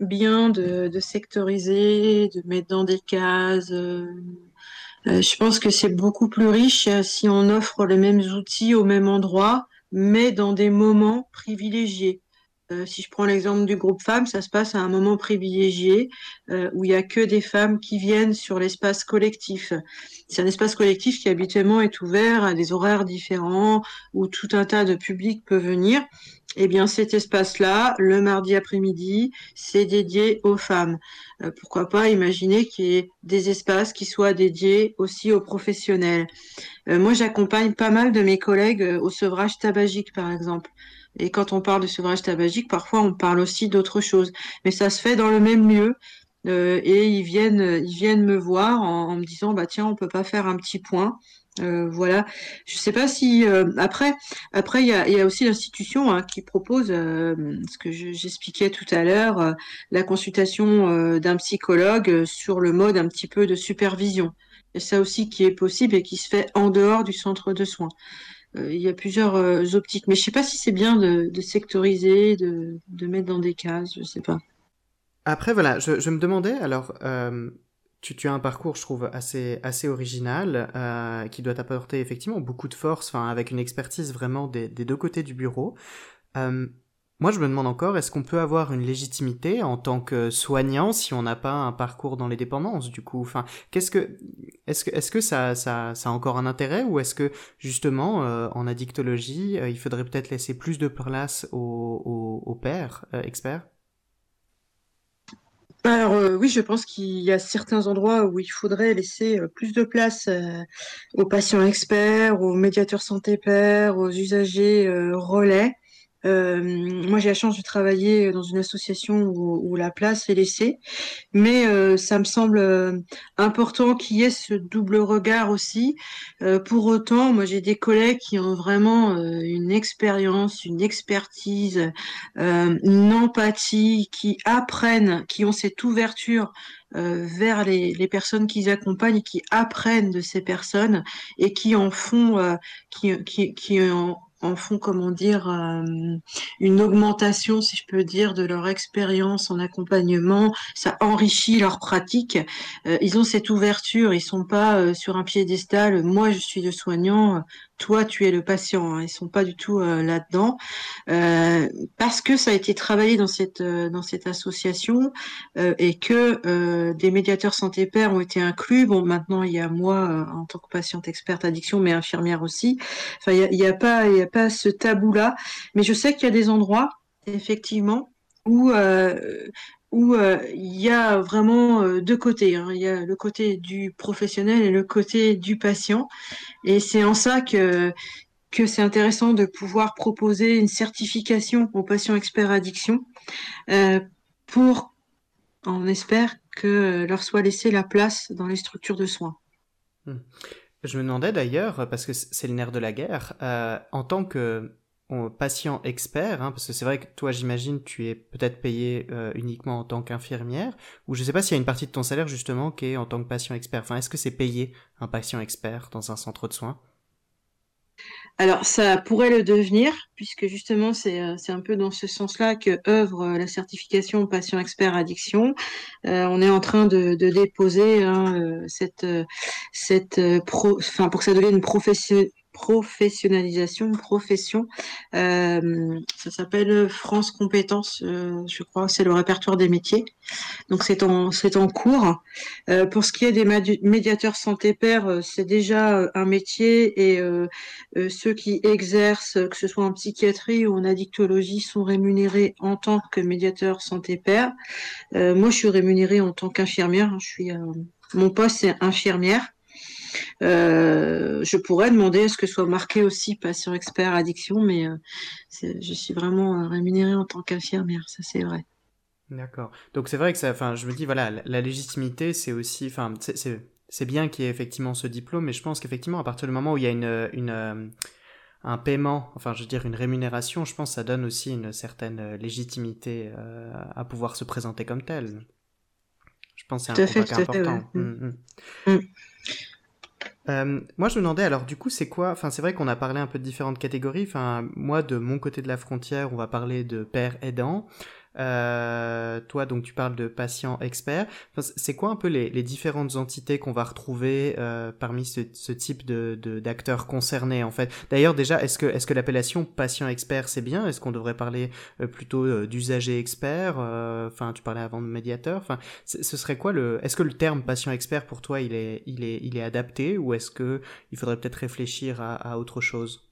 bien de, sectoriser, de mettre dans des cases. Je pense que c'est beaucoup plus riche euh, si on offre les mêmes outils au même endroit, mais dans des moments privilégiés. Euh, si je prends l'exemple du groupe femmes, ça se passe à un moment privilégié où il y a que des femmes qui viennent sur l'espace collectif. C'est un espace collectif qui habituellement est ouvert à des horaires différents où tout un tas de publics peut venir eh bien cet espace-là, le mardi après-midi, c'est dédié aux femmes. Euh, pourquoi pas imaginer qu'il y ait des espaces qui soient dédiés aussi aux professionnels. Euh, moi, j'accompagne pas mal de mes collègues euh, au sevrage tabagique, par exemple. Et quand on parle de sevrage tabagique, parfois on parle aussi d'autre chose. Mais ça se fait dans le même lieu. et ils viennent, ils viennent me voir en, me disant, bah tiens, on peut pas faire un petit point. Euh, voilà, je sais pas si euh, après, après il y a, aussi l'institution hein, qui propose euh, ce que j'expliquais tout à l'heure, la consultation d'un psychologue sur le mode un petit peu de supervision. Et ça aussi qui est possible et qui se fait en dehors du centre de soins. Il y a plusieurs optiques, mais je sais pas si c'est bien de, sectoriser, de, mettre dans des cases, je sais pas. Après voilà, je, me demandais alors tu, as un parcours, je trouve, assez, original, euh, qui doit t'apporter effectivement beaucoup de force, avec une expertise vraiment des, deux côtés du bureau. Euh, moi, je me demande encore, est-ce qu'on peut avoir une légitimité en tant que soignant si on n'a pas un parcours dans les dépendances, du coup? Enfin, qu'est-ce que, est-ce que, est-ce que ça, ça, ça a encore un intérêt ou est-ce que justement, euh, en addictologie, il faudrait peut-être laisser plus de place aux, aux, pairs experts? Alors euh, oui, je pense qu'il y a certains endroits où il faudrait laisser euh, plus de place euh, aux patients experts, aux médiateurs santé pairs, aux usagers relais. Euh, moi, j'ai la chance de travailler dans une association où, la place est laissée, mais euh, ça me semble euh, important qu'il y ait ce double regard aussi. pour autant, moi, j'ai des collègues qui ont vraiment une expérience, une expertise, une empathie, qui apprennent, qui ont cette ouverture vers les, les personnes qu'ils accompagnent, qui apprennent de ces personnes et qui en font, qui, qui, qui en, en font, comment dire, euh, une augmentation, si je peux dire, de leur expérience en accompagnement. Ça enrichit leur pratique. Euh, ils ont cette ouverture. Ils sont pas euh, sur un piédestal. Moi, je suis le soignant toi tu es le patient. Hein. Ils sont pas du tout euh, là-dedans euh, parce que ça a été travaillé dans cette euh, dans cette association et que des médiateurs santé père ont été inclus. Bon, maintenant il y a moi en tant que patiente experte addiction, mais infirmière aussi. Enfin, il y a, pas il a pas ce tabou là, mais je sais qu'il y a des endroits effectivement où où euh, il y a vraiment euh, deux côtés. Hein. Il y a le côté du professionnel et le côté du patient. Et c'est en ça que, que c'est intéressant de pouvoir proposer une certification aux patients experts addiction euh, pour, on espère, que leur soit laissée la place dans les structures de soins. Hmm. Je me demandais d'ailleurs, parce que c'est le nerf de la guerre, en tant que patient expert, hein, parce que c'est vrai que toi, j'imagine, tu es peut-être payé euh, uniquement en tant qu'infirmière, ou je sais pas s'il y a une partie de ton salaire justement qui est en tant que patient expert. Enfin, est-ce que c'est payé un patient expert dans un centre de soins? Alors, ça pourrait le devenir, puisque justement, c'est euh, un peu dans ce sens-là que œuvre euh, la certification patient expert addiction. on est en train de, déposer hein, cette, cette pro, pour que ça devienne une profession, professionnalisation, profession. Euh, ça s'appelle France Compétences, euh, je crois, c'est le répertoire des métiers. Donc c'est en c'est en cours. Euh, pour ce qui est des médiateurs santé père, c'est déjà un métier et ceux qui exercent, que ce soit en psychiatrie ou en addictologie, sont rémunérés en tant que médiateur santé père. moi, je suis rémunérée en tant qu'infirmière. Je suis mon poste c'est infirmière. Euh, je pourrais demander à ce que soit marqué aussi patient expert addiction, mais euh, je suis vraiment euh, rémunérée en tant qu'infirmière, ça c'est vrai. D'accord. Donc c'est vrai que ça, enfin, je me dis voilà, la, légitimité, c'est aussi, enfin, c'est bien qu'il y ait effectivement ce diplôme, mais je pense qu'effectivement, à partir du moment où il y a une, une un paiement, enfin je veux dire une rémunération, je pense que ça donne aussi une certaine légitimité à pouvoir se présenter comme tel. Je pense que c'est un point important. Mm, mm. Mm. Euh, moi, je me demandais, alors du coup, c'est quoi Enfin, c'est vrai qu'on a parlé un peu de différentes catégories. Enfin, moi, de mon côté de la frontière, on va parler de père aidant. Euh, toi, donc, tu parles de patients experts. c'est quoi un peu les, différentes entités qu'on va retrouver euh, parmi ce, type de d'acteurs concernés en fait? D'ailleurs, déjà, est-ce que est-ce que l'appellation patient expert c'est bien? Est-ce qu'on devrait parler euh, plutôt euh, d'usager expert Enfin, tu parlais avant de médiateur. Enfin, ce serait quoi le Est-ce que le terme patient expert pour toi il est il est il est adapté? Ou est-ce que il faudrait peut-être réfléchir à autre chose?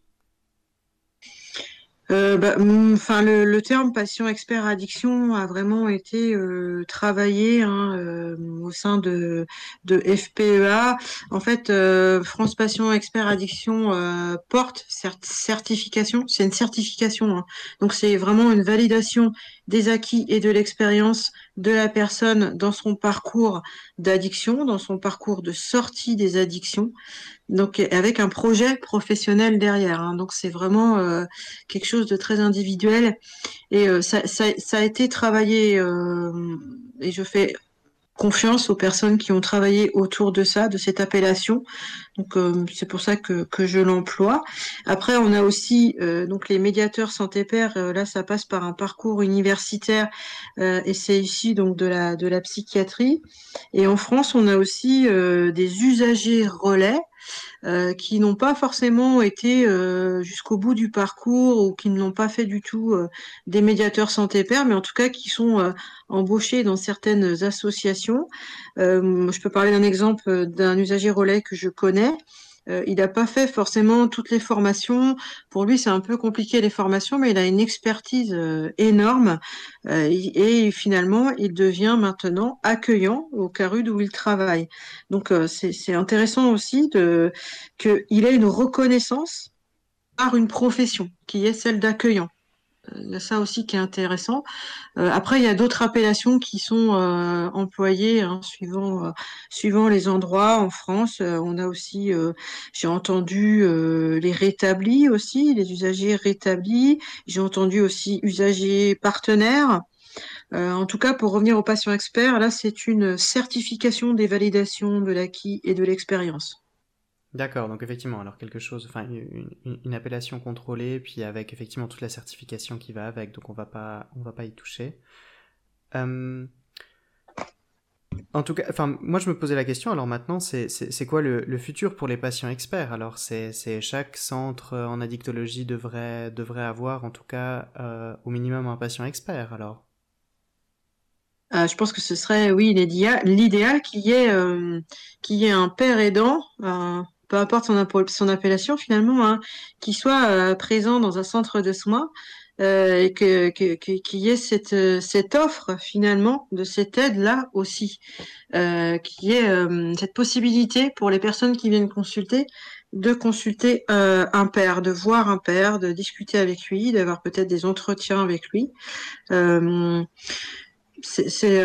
Euh, bah, mm, le, le, terme patient expert addiction a vraiment été euh, travaillé hein, euh, au sein de, de FPEA. En fait, euh, France Patient Expert Addiction euh, porte cette certification. C'est une certification, hein. donc c'est vraiment une validation des acquis et de l'expérience de la personne dans son parcours d'addiction, dans son parcours de sortie des addictions donc avec un projet professionnel derrière. Hein. Donc c'est vraiment euh, quelque chose de très individuel et euh, ça, ça, ça, a été travaillé euh, et je fais confiance aux personnes qui ont travaillé autour de ça, de cette appellation. Donc c'est pour ça que, que je l'emploie. Après on a aussi donc les médiateurs santé père. là ça passe par un parcours universitaire et c'est ici donc de la de la psychiatrie. Et en France on a aussi des usagers relais. Euh, qui n'ont pas forcément été euh, jusqu'au bout du parcours ou qui ne l'ont pas fait du tout euh, des médiateurs santé père, mais en tout cas qui sont embauchés dans certaines associations. je peux parler d'un exemple d'un usager relais que je connais. Euh, il n'a pas fait forcément toutes les formations. Pour lui, c'est un peu compliqué les formations, mais il a une expertise euh, énorme euh, et finalement, il devient maintenant accueillant au CARUD où il travaille. Donc, c'est intéressant aussi qu'il ait une reconnaissance par une profession qui est celle d'accueillant. Il y a ça aussi qui est intéressant. Euh, après, il y a d'autres appellations qui sont euh, employées hein, suivant, euh, suivant les endroits. En France, on a aussi, j'ai entendu les rétablis aussi, les usagers rétablis. J'ai entendu aussi usagers partenaires. en tout cas, pour revenir aux patients experts, là, c'est une certification des validations de l'acquis et de l'expérience. D'accord, donc effectivement, alors quelque chose, enfin une, appellation contrôlée, puis avec effectivement toute la certification qui va avec, donc on va pas, on va pas y toucher. En tout cas, enfin, moi je me posais la question, alors maintenant, c'est quoi le, futur pour les patients experts? Alors, c'est chaque centre en addictologie devrait, devrait avoir, en tout cas, euh, au minimum un patient expert, alors euh, je pense que ce serait, oui, l'idéal qu'il y, ait, euh, y un père aidant, peu importe son, son appellation finalement, hein, qui soit présent dans un centre de soins euh, et que qu'il y ait cette cette offre finalement de cette aide là aussi, euh, qu'il y ait euh, cette possibilité pour les personnes qui viennent consulter de consulter euh, un père, de voir un père, de discuter avec lui, d'avoir peut-être des entretiens avec lui. Euh, c'est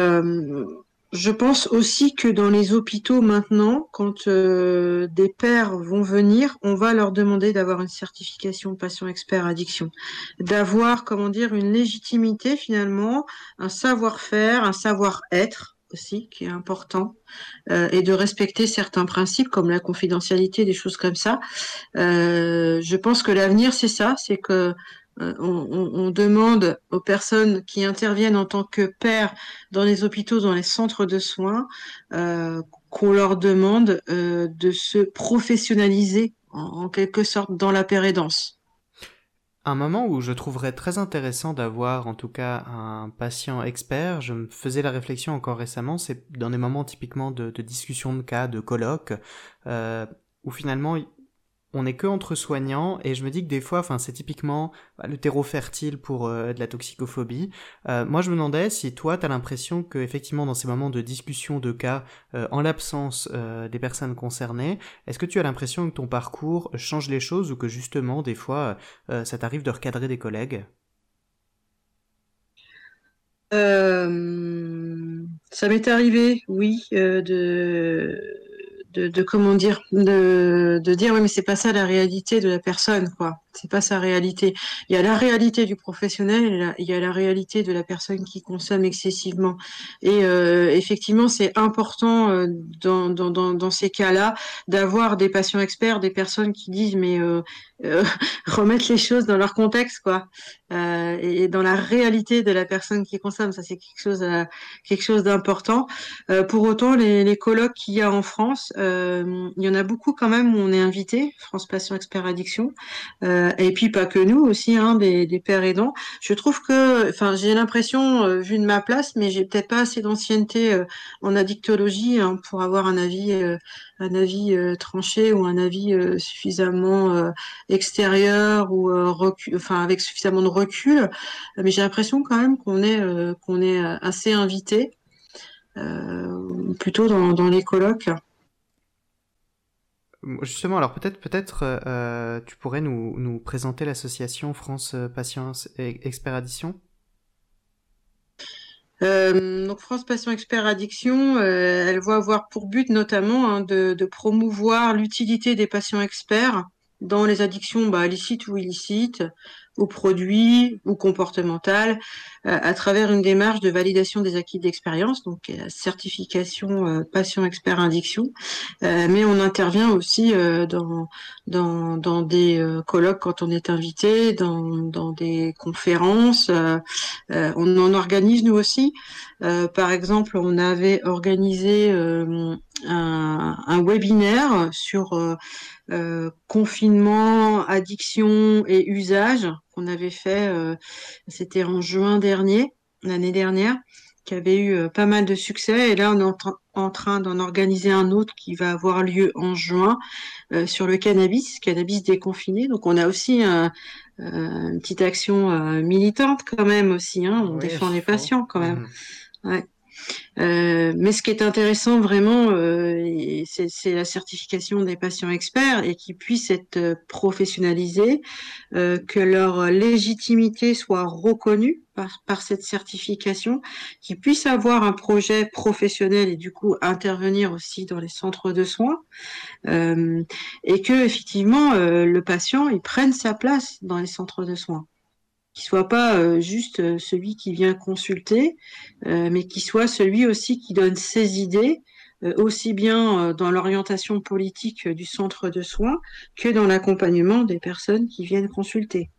je pense aussi que dans les hôpitaux maintenant, quand euh, des pères vont venir, on va leur demander d'avoir une certification patient expert addiction, d'avoir comment dire une légitimité finalement, un savoir-faire, un savoir-être aussi qui est important euh, et de respecter certains principes comme la confidentialité, des choses comme ça. Euh, je pense que l'avenir c'est ça, c'est que euh, on, demande aux personnes qui interviennent en tant que pères dans les hôpitaux, dans les centres de soins, euh, qu'on leur demande euh, de se professionnaliser en, quelque sorte dans la pérédance. Un moment où je trouverais très intéressant d'avoir en tout cas un patient expert, je me faisais la réflexion encore récemment, c'est dans des moments typiquement de, discussion de cas, de colloques, où finalement on n'est que entre soignants et je me dis que des fois, c'est typiquement bah, le terreau fertile pour euh, de la toxicophobie. Euh, moi, je me demandais si toi, tu as l'impression que effectivement, dans ces moments de discussion de cas, euh, en l'absence des personnes concernées, est-ce que tu as l'impression que ton parcours change les choses ou que justement, des fois, ça t'arrive de recadrer des collègues? Ça m'est arrivé, oui, de de, comment dire de, de dire oui mais c'est pas ça la réalité de la personne quoi c'est pas sa réalité. Il y a la réalité du professionnel il y a la réalité de la personne qui consomme excessivement. Et euh, effectivement c'est important euh, dans, ces cas-là d'avoir des patients experts des personnes qui disent mais euh, remettre les choses dans leur contexte quoi. Et dans la réalité de la personne qui consomme ça c'est quelque chose quelque chose d'important. Pour autant les, colloques qu'il y a en France il y en a beaucoup quand même où on est invité, France Patient Expert Addiction, et puis pas que nous aussi, hein, des, pères aidants. Je trouve que, enfin, j'ai l'impression, euh, vu de ma place, mais j'ai peut-être pas assez d'ancienneté en addictologie hein, pour avoir un avis, un avis tranché ou un avis suffisamment extérieur ou avec suffisamment de recul. Mais j'ai l'impression quand même qu'on est, qu'on est assez invité. plutôt dans, dans les colloques. Justement, alors peut-être peut-être euh, tu pourrais nous, nous présenter l'association France Patients Expert Addiction? Euh, donc France Patients Expert Addiction, euh, elle voit avoir pour but notamment hein, de, de, promouvoir l'utilité des patients experts dans les addictions bah, licites ou illicites, aux produits ou comportementales, euh, à travers une démarche de validation des acquis d'expérience, donc la certification euh, patient expert addiction. Euh, mais on intervient aussi dans, dans, des colloques quand on est invité, dans, dans des conférences. on en organise nous aussi. par exemple, on avait organisé un, webinaire sur euh, confinement, addiction et usage qu'on avait fait, euh, c'était en juin dernier, l'année dernière, qui avait eu euh, pas mal de succès. Et là, on est en, train d'en organiser un autre qui va avoir lieu en juin sur le cannabis, cannabis déconfiné. Donc, on a aussi une petite action militante quand même aussi. Hein. On défend les patients quand même. Mmh. Ouais. Euh, mais ce qui est intéressant vraiment, euh, c'est la certification des patients experts et qu'ils puissent être euh, professionnalisés, que leur légitimité soit reconnue par, cette certification, qu'ils puissent avoir un projet professionnel et du coup intervenir aussi dans les centres de soins, et que effectivement le patient il prenne sa place dans les centres de soins. Qui soit pas juste celui qui vient consulter, mais qui soit celui aussi qui donne ses idées, aussi bien dans l'orientation politique du centre de soins que dans l'accompagnement des personnes qui viennent consulter.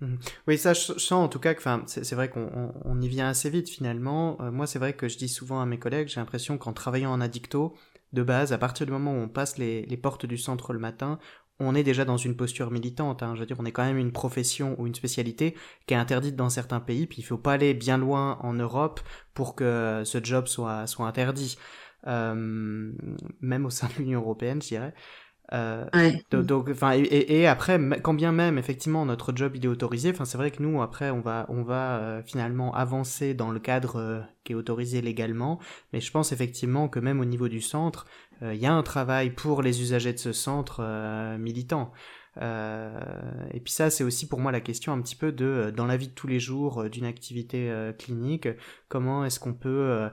Mmh. Oui, ça, je sens en tout cas que c'est vrai qu'on y vient assez vite finalement. moi, c'est vrai que je dis souvent à mes collègues, j'ai l'impression qu'en travaillant en addicto, de base, à partir du moment où on passe les, portes du centre le matin, on est déjà dans une posture militante. Hein. Je veux dire, on est quand même une profession ou une spécialité qui est interdite dans certains pays, puis il faut pas aller bien loin en Europe pour que ce job soit, soit interdit. Euh, même au sein de l'Union européenne, je dirais. Euh, donc, enfin, et, après, quand bien même, effectivement, notre job il est autorisé. Enfin, c'est vrai que nous, après, on va, on va euh, finalement avancer dans le cadre euh, qui est autorisé légalement. Mais je pense effectivement que même au niveau du centre, il y a un travail pour les usagers de ce centre militant. et puis ça, c'est aussi pour moi la question un petit peu de, dans la vie de tous les jours d'une activité clinique, comment est-ce qu'on peut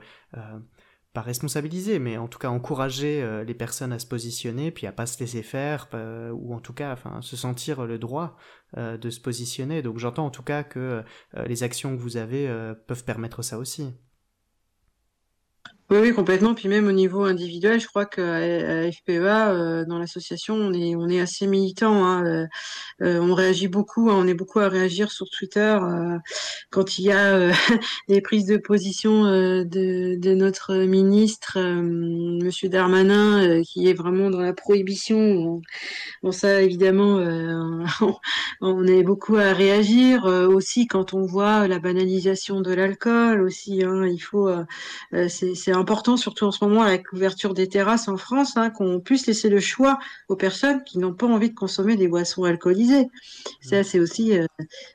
pas responsabiliser, mais en tout cas encourager euh, les personnes à se positionner, puis à pas se laisser faire, ou en tout cas, enfin, se sentir le droit euh, de se positionner. Donc j'entends en tout cas que euh, les actions que vous avez peuvent permettre ça aussi. Oui, complètement. Puis même au niveau individuel, je crois qu'à FPEA, euh, dans l'association, on est, on est assez militant. Hein. Euh, euh, on réagit beaucoup, hein. on est beaucoup à réagir sur Twitter quand il y a des prises de position de, notre ministre, Monsieur Darmanin, qui est vraiment dans la prohibition. Bon, ça, évidemment, on, est beaucoup à réagir. aussi, quand on voit la banalisation de l'alcool, aussi, hein, il faut, c'est important, surtout en ce moment avec l'ouverture des terrasses en France, hein, qu'on puisse laisser le choix aux personnes qui n'ont pas envie de consommer des boissons alcoolisées. Ça, c'est aussi, euh,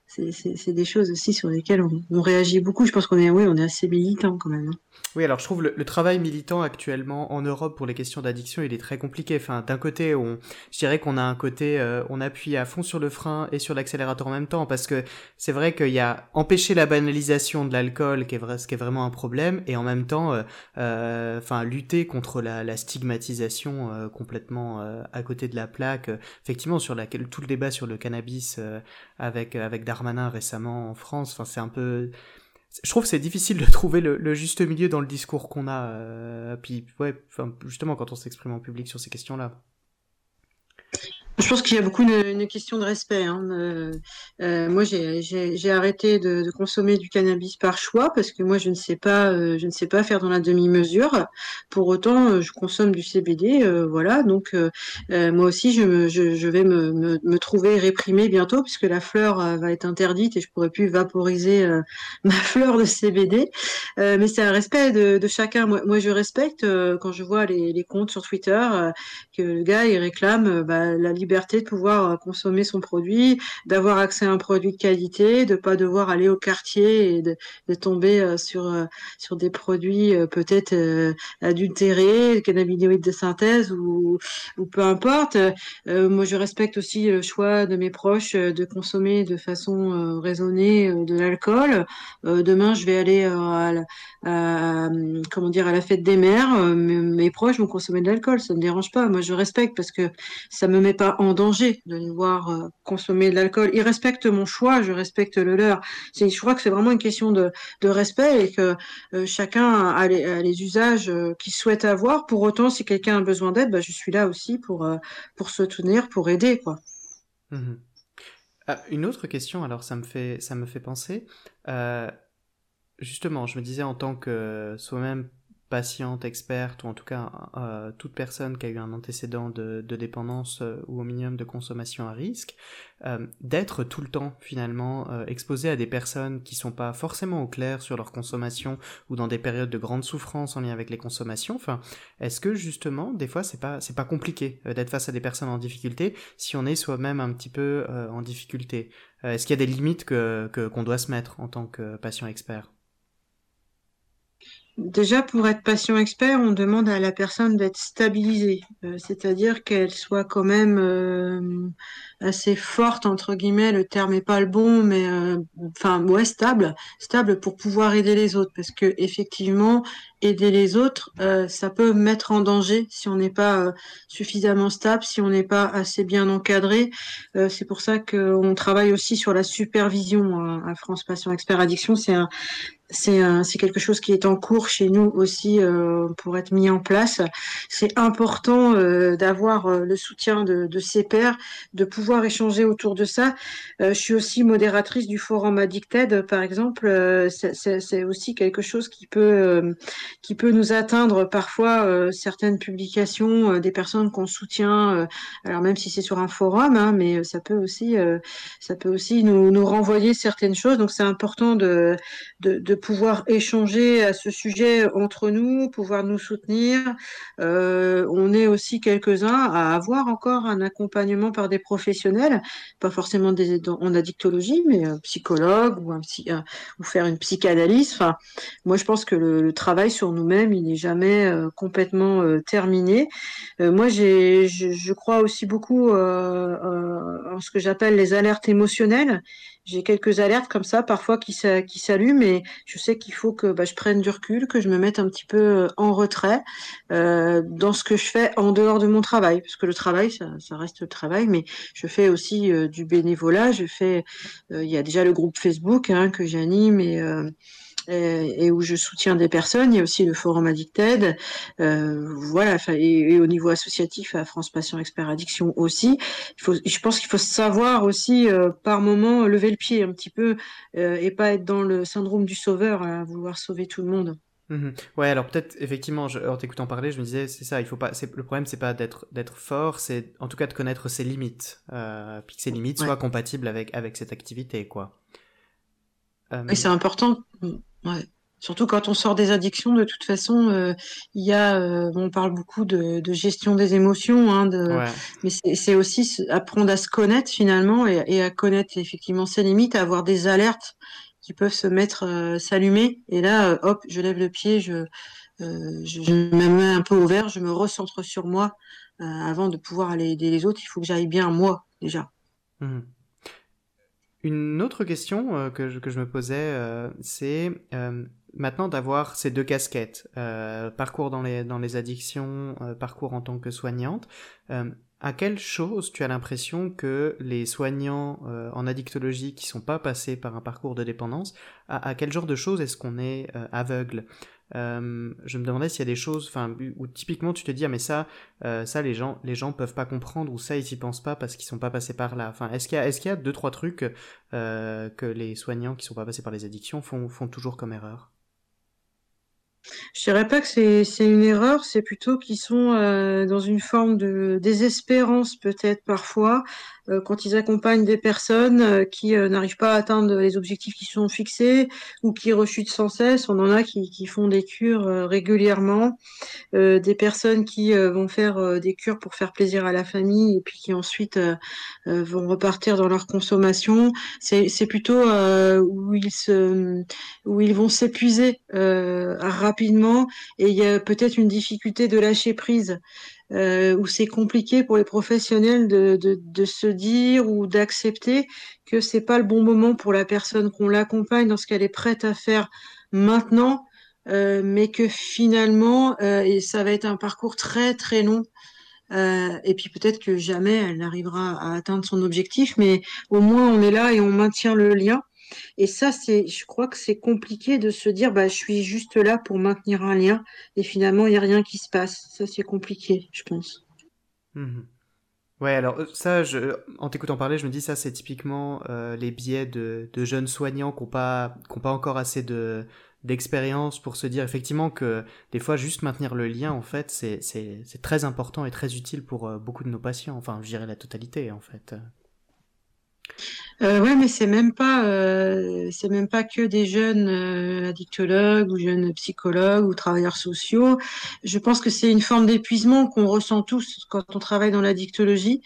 c'est des choses aussi sur lesquelles on, réagit beaucoup. Je pense qu'on est, oui, on est assez militant quand même. Hein. Oui, alors je trouve le, travail militant actuellement en Europe pour les questions d'addiction, il est très compliqué. Enfin, d'un côté, on, je dirais qu'on a un côté, euh, on appuie à fond sur le frein et sur l'accélérateur en même temps, parce que c'est vrai qu'il y a empêcher la banalisation de l'alcool, qui est vrai, ce qui est vraiment un problème, et en même temps, euh, euh lutter contre la, la stigmatisation euh, complètement à côté de la plaque. effectivement, sur laquelle tout le débat sur le cannabis avec avec Darmanin récemment en France, enfin, c'est un peu je trouve c'est difficile de trouver le, juste milieu dans le discours qu'on a. Euh, puis ouais, justement quand on s'exprime en public sur ces questions-là. Je pense qu'il y a beaucoup une, question de respect. Hein. Euh, moi, j'ai arrêté de, consommer du cannabis par choix parce que moi, je ne sais pas, euh, je ne sais pas faire dans la demi-mesure. Pour autant, euh, je consomme du CBD, voilà. Donc, moi aussi, je, vais me, trouver réprimée bientôt puisque la fleur va être interdite et je pourrai plus vaporiser ma fleur de CBD. mais c'est un respect de, chacun. Moi, je respecte quand je vois les, les comptes sur Twitter que le gars il réclame bah, la liberté de pouvoir euh, consommer son produit, d'avoir accès à un produit de qualité, de pas devoir aller au quartier et de, tomber euh, sur euh, sur des produits peut-être adultérés, cannabinoïdes de synthèse ou, peu importe. moi, je respecte aussi le choix de mes proches de consommer de façon raisonnée de l'alcool. demain, je vais aller à, à, comment dire à la fête des mères. mes proches vont consommer de l'alcool, ça ne me dérange pas. Moi, je respecte parce que ça me met pas en danger de les voir euh, consommer de l'alcool. Ils respectent mon choix, je respecte le leur. Je crois que c'est vraiment une question de, respect et que euh, chacun a les, usages euh, qu'il souhaite avoir. Pour autant, si quelqu'un a besoin d'aide, bah, je suis là aussi pour, pour soutenir, pour aider. Quoi. Mmh ah, une autre question, alors ça me fait, ça me fait penser. justement, je me disais en tant que soi-même patiente, experte, ou en tout cas euh, toute personne qui a eu un antécédent de, dépendance euh, ou au minimum de consommation à risque, euh, d'être tout le temps finalement exposé à des personnes qui sont pas forcément au clair sur leur consommation ou dans des périodes de grande souffrance en lien avec les consommations. Enfin, est-ce que justement des fois c'est pas c'est pas compliqué d'être face à des personnes en difficulté si on est soi-même un petit peu en difficulté? Est-ce qu'il y a des limites que qu'on doit se mettre en tant que patient expert? Déjà, pour être patient expert, on demande à la personne d'être stabilisée, euh, c'est-à-dire qu'elle soit quand même euh, assez forte, entre guillemets, le terme est pas le bon, mais euh, enfin, ouais, stable, stable pour pouvoir aider les autres, parce que effectivement, aider les autres, ça peut mettre en danger si on n'est pas suffisamment stable, si on n'est pas assez bien encadré. c'est pour ça qu'on travaille aussi sur la supervision hein, à France Patient Expert Addiction. C'est un, c'est quelque chose qui est en cours chez nous aussi euh, pour être mis en place. C'est important euh, d'avoir euh, le soutien de, de, ses pairs, de pouvoir échanger autour de ça. je suis aussi modératrice du forum Addicted, par exemple. c'est aussi quelque chose qui peut qui peut nous atteindre parfois certaines publications des personnes qu'on soutient. alors même si c'est sur un forum, hein, mais ça peut aussi ça peut aussi nous, nous renvoyer certaines choses. Donc c'est important de, de, de pouvoir échanger à ce sujet entre nous, pouvoir nous soutenir. Euh, on est aussi quelques-uns à avoir encore un accompagnement par des professionnels, pas forcément des, en addictologie, mais un psychologue ou, faire une psychanalyse. Moi, je pense que le, travail sur nous-mêmes, il n'est jamais euh, complètement euh, terminé. Moi, je, crois aussi beaucoup en ce que j'appelle les alertes émotionnelles j'ai quelques alertes comme ça parfois qui, s'allument et je sais qu'il faut que bah, je prenne du recul, que je me mette un petit peu euh, en retrait euh, dans ce que je fais en dehors de mon travail, parce que le travail, ça, reste le travail, mais je fais aussi euh, du bénévolat. Je fais, il y a déjà le groupe Facebook hein, que j'anime et et, où je soutiens des personnes. Il y a aussi le forum Addicted. Euh, voilà, et, et, au niveau associatif à France Patient Expert Addiction aussi. Il faut, je pense qu'il faut savoir aussi euh, par moment lever le pied un petit peu euh, et pas être dans le syndrome du sauveur à vouloir sauver tout le monde. Mmh. Ouais, alors peut-être effectivement, je, en t'écoutant parler, je me disais, c'est ça, il faut pas, le problème, c'est pas d'être d'être fort, c'est en tout cas de connaître ses limites, euh, puis que ces limites ouais. soient compatibles avec avec cette activité, quoi. Euh... Et c'est important. Ouais. Surtout quand on sort des addictions, de toute façon, euh, il y a, euh, on parle beaucoup de, de, gestion des émotions, hein, de, ouais. mais c'est aussi apprendre à se connaître finalement et, et, à connaître effectivement ses limites, à avoir des alertes qui peuvent se mettre, euh, s'allumer. Et là, hop, je lève le pied, je, je, je, me mets un peu au vert, je me recentre sur moi avant de pouvoir aller aider les autres. Il faut que j'aille bien moi déjà. Mmh. Une autre question euh, que, je, me posais, euh, c'est euh, maintenant d'avoir ces deux casquettes, parcours dans les, addictions, parcours en tant que soignante. à quelle chose tu as l'impression que les soignants en addictologie qui sont pas passés par un parcours de dépendance, à, à quel genre de choses est-ce qu'on est, aveugle? Euh, je me demandais s'il y a des choses, où typiquement tu te dis ah mais ça, euh, ça les gens, les gens peuvent pas comprendre ou ça ils y pensent pas parce qu'ils sont pas passés par là. Enfin, est-ce qu'il y a, est-ce y a deux trois trucs euh, que les soignants qui sont pas passés par les addictions font, font toujours comme erreur? Je dirais pas que c'est une erreur, c'est plutôt qu'ils sont dans une forme de désespérance peut-être parfois quand ils accompagnent des personnes euh, qui n'arrivent pas à atteindre les objectifs qui sont fixés ou qui rechutent sans cesse. On en a qui, font des cures régulièrement, des personnes qui vont faire des cures pour faire plaisir à la famille et puis qui ensuite vont repartir dans leur consommation. C'est plutôt où ils vont s'épuiser rapidement et il y a peut-être une difficulté de lâcher prise euh, où c'est compliqué pour les professionnels de, de, de se dire ou d'accepter que c'est pas le bon moment pour la personne qu'on l'accompagne dans ce qu'elle est prête à faire maintenant, euh, mais que finalement, euh, ça va être un parcours très très long. Euh, et puis peut-être que jamais elle n'arrivera à atteindre son objectif, mais au moins on est là et on maintient le lien. Et ça, c'est, je crois que c'est compliqué de se dire, bah, je suis juste là pour maintenir un lien, et finalement, il n'y a rien qui se passe. Ça, c'est compliqué, je pense. Mmh. Ouais, alors ça, je, en t'écoutant parler, je me dis ça, c'est typiquement euh, les biais de, de, jeunes soignants qui n'ont pas, qui pas encore assez de d'expérience pour se dire effectivement que des fois juste maintenir le lien en fait c'est c'est très important et très utile pour euh, beaucoup de nos patients enfin je dirais la totalité en fait euh, ouais, mais c'est même pas, euh, même pas que des jeunes euh, addictologues ou jeunes psychologues ou travailleurs sociaux. Je pense que c'est une forme d'épuisement qu'on ressent tous quand on travaille dans l'addictologie.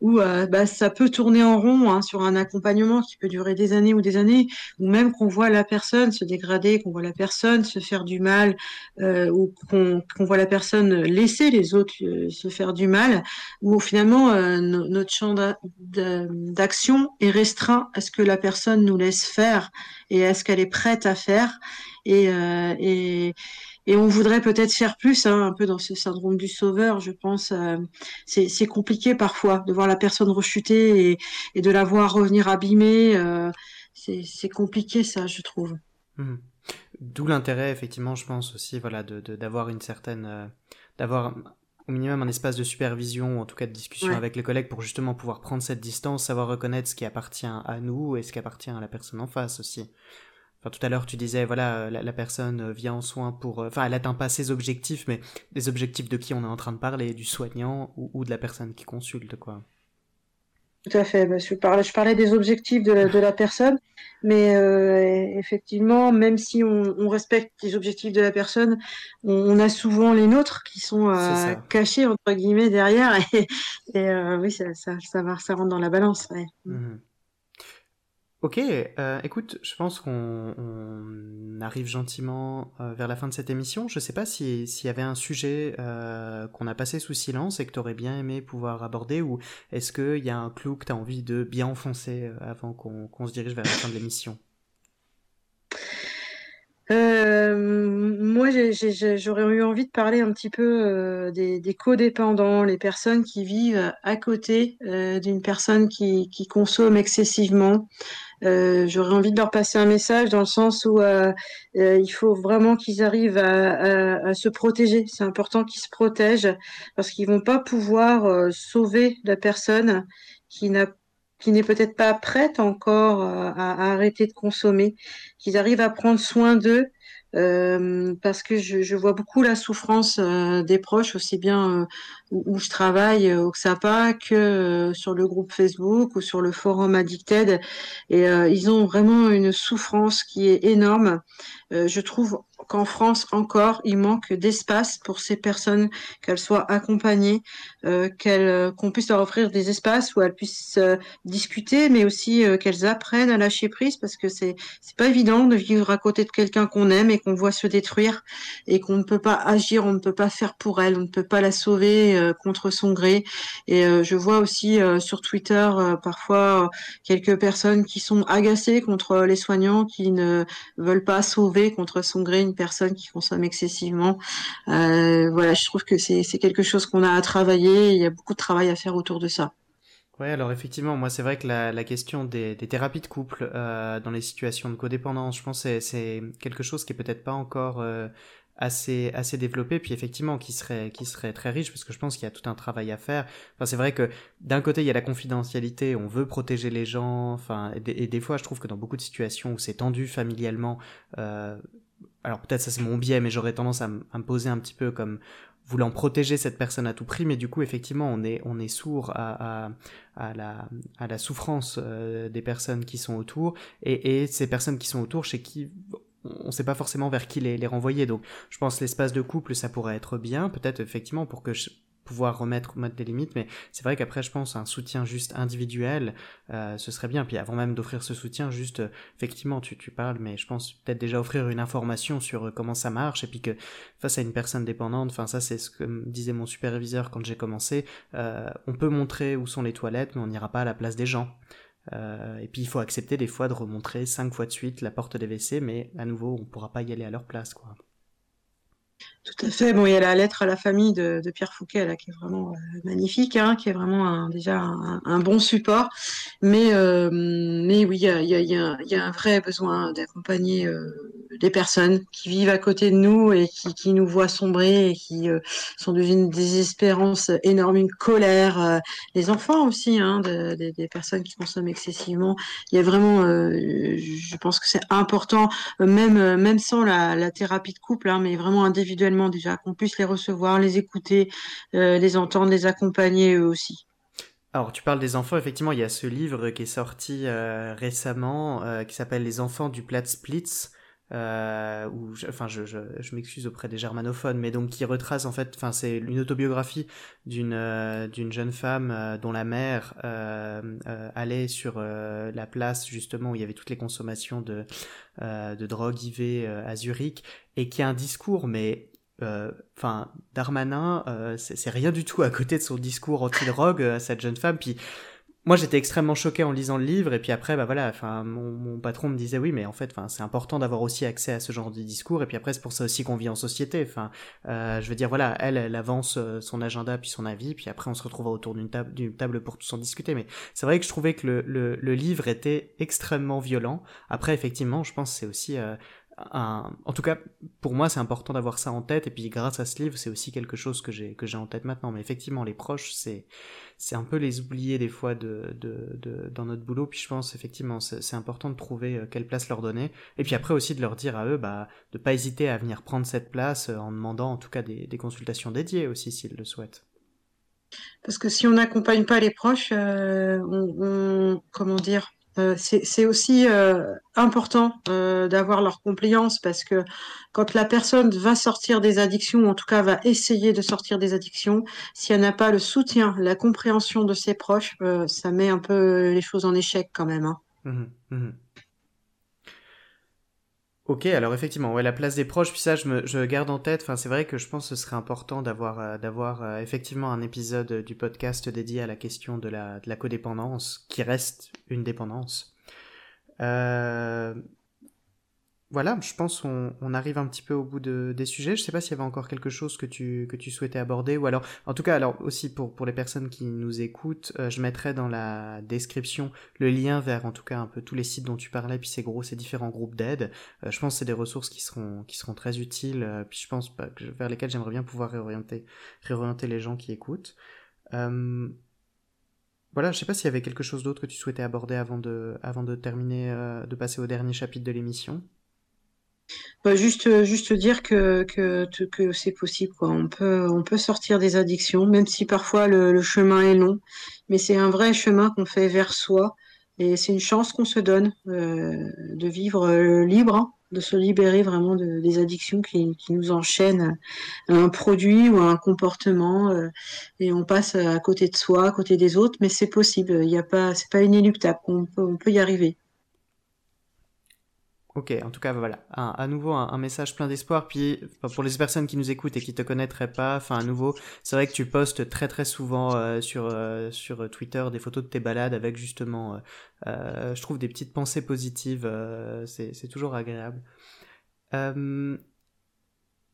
Où euh, bah, ça peut tourner en rond hein, sur un accompagnement qui peut durer des années ou des années, ou même qu'on voit la personne se dégrader, qu'on voit la personne se faire du mal, euh, ou qu'on voit la personne laisser les autres euh, se faire du mal, où finalement notre champ d'action est restreint à ce que la personne nous laisse faire et à ce qu'elle est prête à faire. Et, et, et on voudrait peut-être faire plus, hein, un peu dans ce syndrome du sauveur, je pense. Euh, c'est compliqué parfois de voir la personne rechuter et, de la voir revenir abîmée. Euh, c'est compliqué ça, je trouve. Mmh. D'où l'intérêt, effectivement, je pense aussi, voilà, d'avoir de, une certaine, euh, d'avoir au minimum un espace de supervision, ou en tout cas de discussion avec les collègues pour justement pouvoir prendre cette distance, savoir reconnaître ce qui appartient à nous et ce qui appartient à la personne en face aussi. Enfin, tout à l'heure, tu disais, voilà, euh, la, personne euh, vient en soins pour... Euh, enfin, elle atteint pas ses objectifs, mais des objectifs de qui on est en train de parler, du soignant ou, de la personne qui consulte, quoi. Tout à fait. Je, parlais, je parlais des objectifs de, la personne, mais effectivement, même si on, respecte les objectifs de la personne, on, a souvent les nôtres qui sont cachés, entre guillemets, derrière. Et, oui, ça, ça, va, ça rentre dans la balance. Mmh Ok, euh, écoute, je pense qu'on arrive gentiment euh, vers la fin de cette émission. Je sais pas s'il y avait un sujet euh, qu'on a passé sous silence et que tu aurais bien aimé pouvoir aborder, ou est-ce qu'il y a un clou que tu as envie de bien enfoncer avant qu'on se dirige vers la fin de l'émission? J'aurais eu envie de parler un petit peu des, des codépendants, les personnes qui vivent à côté d'une personne qui, consomme excessivement. Euh, j'aurais envie de leur passer un message dans le sens où euh, euh, il faut vraiment qu'ils arrivent à, se protéger. C'est important qu'ils se protègent parce qu'ils vont pas pouvoir sauver la personne qui n'a qui n'est peut-être pas prête encore à, arrêter de consommer, qu'ils arrivent à prendre soin d'eux euh, parce que je, je, vois beaucoup la souffrance euh, des proches, aussi bien euh, où, je travaille au XAPA que sur le groupe Facebook ou sur le forum Addicted. Et ils ont vraiment une souffrance qui est énorme. je trouve qu'en France encore, il manque d'espace pour ces personnes, qu'elles soient accompagnées, euh, qu'elles, euh, qu'on puisse leur offrir des espaces où elles puissent euh, discuter, mais aussi euh, qu'elles apprennent à lâcher prise, parce que c'est c'est pas évident de vivre à côté de quelqu'un qu'on aime et qu'on voit se détruire et qu'on ne peut pas agir, on ne peut pas faire pour elle, on ne peut pas la sauver contre son gré. Et je vois aussi sur Twitter parfois quelques personnes qui sont agacées contre les soignants, qui ne veulent pas sauver contre son gré personne qui consomme excessivement. Euh, voilà, je trouve que c'est quelque chose qu'on a à travailler. il y a beaucoup de travail à faire autour de ça. Ouais, alors effectivement, moi c'est vrai que la, question des, thérapies de couple euh, dans les situations de codépendance, je pense que c'est quelque chose qui est peut-être pas encore euh, assez assez développé puis effectivement qui serait qui serait très riche parce que je pense qu'il y a tout un travail à faire enfin c'est vrai que d'un côté il y a la confidentialité on veut protéger les gens enfin et, des fois je trouve que dans beaucoup de situations où c'est tendu familialement alors peut-être ça c'est mon biais, mais j'aurais tendance à, me poser un petit peu comme voulant protéger cette personne à tout prix, mais du coup effectivement on est on est sourd à, la souffrance euh, des personnes qui sont autour et, ces personnes qui sont autour chez qui on ne sait pas forcément vers qui les, les renvoyer. Donc, je pense l'espace de couple, ça pourrait être bien, peut-être effectivement pour que je, pouvoir remettre mettre des limites mais c'est vrai qu'après je pense un soutien juste individuel euh, ce serait bien. Puis avant même d'offrir ce soutien juste euh, effectivement tu, tu parles mais je pense peut-être déjà offrir une information sur euh, comment ça marche et puis que face à une personne dépendante enfin ça c'est ce que disait mon superviseur quand j'ai commencé on peut montrer où sont les toilettes mais on n'ira pas à la place des gens. Et puis il faut accepter des fois de remontrer cinq fois de suite la porte des WC mais à nouveau on pourra pas y aller à leur place quoi tout à fait. Bon, il y a la lettre à la famille de, Pierre Fouquet, là, qui est vraiment euh, magnifique, hein, qui est vraiment déjà un, bon support. Mais, euh, mais oui, il y a, un vrai besoin d'accompagner euh, des personnes qui vivent à côté de nous et qui, nous voient sombrer et qui sont dans une désespérance énorme, une colère. les enfants aussi, hein, des personnes qui consomment excessivement. Il y a vraiment, je pense que c'est important, même, sans la, la thérapie de couple, hein, mais vraiment individuellement déjà, qu'on puisse les recevoir, les écouter, euh, les entendre, les accompagner eux aussi. Alors tu parles des enfants, effectivement il y a ce livre qui est sorti euh, récemment euh, qui s'appelle Les enfants du Plat Splits. euh, ou enfin je, je, je m'excuse auprès des germanophones, mais donc qui retrace en fait, enfin c'est une autobiographie d'une d'une jeune femme dont la mère allait sur la place justement où il y avait toutes les consommations de de drogue IV à Zurich et qui a un discours mais enfin Darmanin c'est rien du tout à côté de son discours anti-drogue à cette jeune femme. Puis moi j'étais extrêmement choqué en lisant le livre. Et puis après bah voilà enfin mon, mon patron me disait oui mais en fait enfin c'est important d'avoir aussi accès à ce genre de discours. Et puis après c'est pour ça aussi qu'on vit en société. Enfin euh, je veux dire voilà elle elle avance euh, son agenda puis son avis. Puis après on se retrouvera autour d'une table d'une table pour tous en discuter. Mais c'est vrai que je trouvais que le, le, le, livre était extrêmement violent. Après effectivement je pense c'est aussi en tout cas, pour moi, c'est important d'avoir ça en tête. Et puis, grâce à ce livre, c'est aussi quelque chose que j'ai que j'ai en tête maintenant. Mais effectivement, les proches, c'est c'est un peu les oublier des fois de, de, dans notre boulot. Puis je pense effectivement, c'est important de trouver euh, quelle place leur donner. Et puis après aussi de leur dire à eux, bah, de pas hésiter à venir prendre cette place euh, en demandant en tout cas des, des consultations dédiées aussi s'ils le souhaitent. Parce que si on n'accompagne pas les proches, euh, on, on, comment dire, euh, c'est aussi euh, important euh, d'avoir leur compliance parce que quand la personne va sortir des addictions, ou en tout cas va essayer de sortir des addictions, si elle n'a pas le soutien, la compréhension de ses proches, ça met un peu les choses en échec quand même. Hein. Mmh mmh Ok, alors effectivement, ouais, la place des proches, puis ça, je, me, je garde en tête. Enfin, c'est vrai que je pense que ce serait important d'avoir, euh, d'avoir euh, effectivement un épisode du podcast dédié à la question de la, de la codépendance, qui reste une dépendance. Euh, voilà, je pense on, arrive un petit peu au bout de, des sujets. Je sais pas s'il y avait encore quelque chose que tu, que tu souhaitais aborder ou alors, en tout cas, alors aussi pour, pour les personnes qui nous écoutent, euh, je mettrai dans la description le lien vers en tout cas un peu tous les sites dont tu parlais, puis ces gros, ces différents groupes d'aide. Euh, je pense que c'est des ressources qui seront, qui seront très utiles, euh, puis je pense pas, vers lesquelles j'aimerais bien pouvoir réorienter, réorienter les gens qui écoutent. Voilà, je sais pas s'il y avait quelque chose d'autre que tu souhaitais aborder avant de, avant de terminer, de passer au dernier chapitre de l'émission. Bah, juste, juste dire que, c'est possible. On peut, sortir des addictions, même si parfois le, chemin est long, mais c'est un vrai chemin qu'on fait vers soi, et c'est une chance qu'on se donne euh, de vivre euh, libre, hein, de se libérer vraiment de, des addictions qui, nous enchaînent à un produit ou à un comportement, euh, et on passe à côté de soi, à côté des autres, mais c'est possible. Il y a pas, c'est pas inéluctable. On on peut y arriver. Ok, en tout cas, voilà, à nouveau un, message plein d'espoir. Puis pour les personnes qui nous écoutent et qui te connaîtraient pas, enfin à nouveau, c'est vrai que tu postes très très souvent euh, sur euh, sur Twitter des photos de tes balades avec justement, euh, je trouve des petites pensées positives. c'est toujours agréable.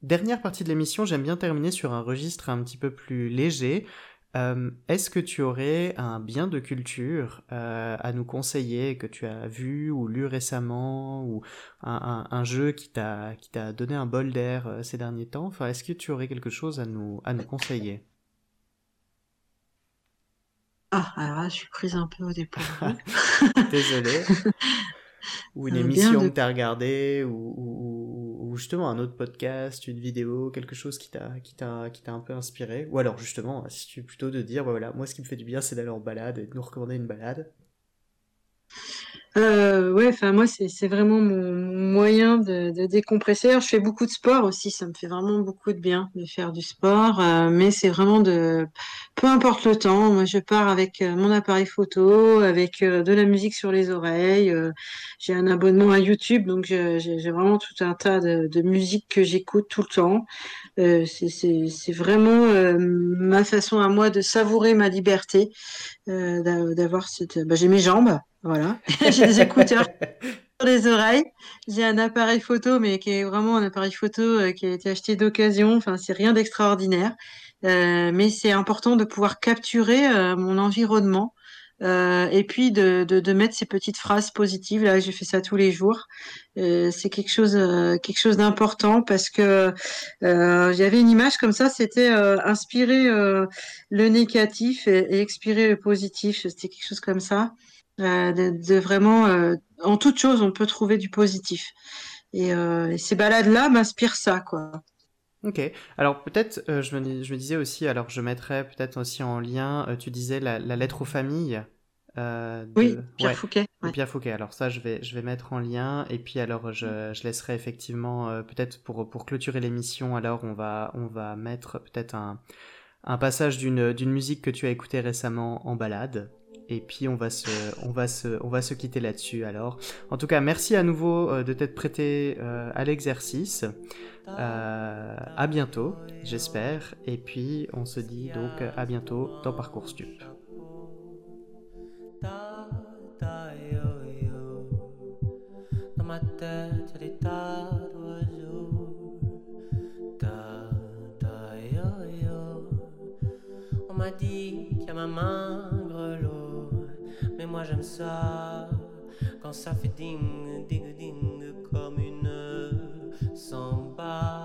dernière partie de l'émission, j'aime bien terminer sur un registre un petit peu plus léger. Euh, est-ce que tu aurais un bien de culture euh, à nous conseiller que tu as vu ou lu récemment ou un, un, jeu qui t'a qui t'a donné un bol d'air euh, ces derniers temps? Enfin, est-ce que tu aurais quelque chose à nous à nous conseiller? Ah, alors là, je suis prise un peu au départ. Désolé. ou une émission que tu as regardée, ou, ou, justement un autre podcast, une vidéo, quelque chose qui t'a qui t'a qui t'a un peu inspiré, ou alors justement, si tu plutôt de dire, voilà, moi ce qui me fait du bien, c'est d'aller en balade et de nous recommander une balade. Euh, ouais, enfin moi c'est vraiment mon moyen de, de, décompresser. je fais beaucoup de sport aussi, ça me fait vraiment beaucoup de bien de faire du sport, euh, mais c'est vraiment de peu importe le temps. Moi je pars avec euh, mon appareil photo, avec euh, de la musique sur les oreilles. j'ai un abonnement à YouTube, donc j'ai vraiment tout un tas de, de musique que j'écoute tout le temps. c'est vraiment ma façon à moi de savourer ma liberté, d'avoir cette. Bah, j'ai mes jambes. Voilà. j'ai des écouteurs sur les oreilles. J'ai un appareil photo, mais qui est vraiment un appareil photo euh, qui a été acheté d'occasion. Enfin, c'est rien d'extraordinaire. Euh, mais c'est important de pouvoir capturer euh, mon environnement et puis de, de, de, mettre ces petites phrases positives. Là, j'ai fait ça tous les jours. C'est quelque chose, quelque chose d'important parce que j'avais une image comme ça. C'était inspirer le négatif et, et, expirer le positif. C'était quelque chose comme ça. Euh, de, vraiment, euh, en toute chose, on peut trouver du positif. Et, euh, ces balades-là m'inspirent ça, quoi. Ok. Alors peut-être, je, me, je me disais aussi, alors je mettrais peut-être aussi en lien, tu disais la, lettre aux familles. Euh, oui, Pierre Fouquet. Pierre Fouquet. Alors ça, je vais, je vais mettre en lien. Et puis alors, je, je laisserai effectivement, peut-être pour, pour clôturer l'émission, alors on va, on va mettre peut-être un, un passage d'une, d'une musique que tu as écoutée récemment en balade. Et puis on va se, on va se, on va se quitter là-dessus. Alors, en tout cas, merci à nouveau euh, de t'être prêté à l'exercice. à bientôt, j'espère. Et puis on se dit donc à bientôt dans Parcours Stup. ma dit qu'il y a j'aime ça quand ça fait ding, ding, ding comme une samba.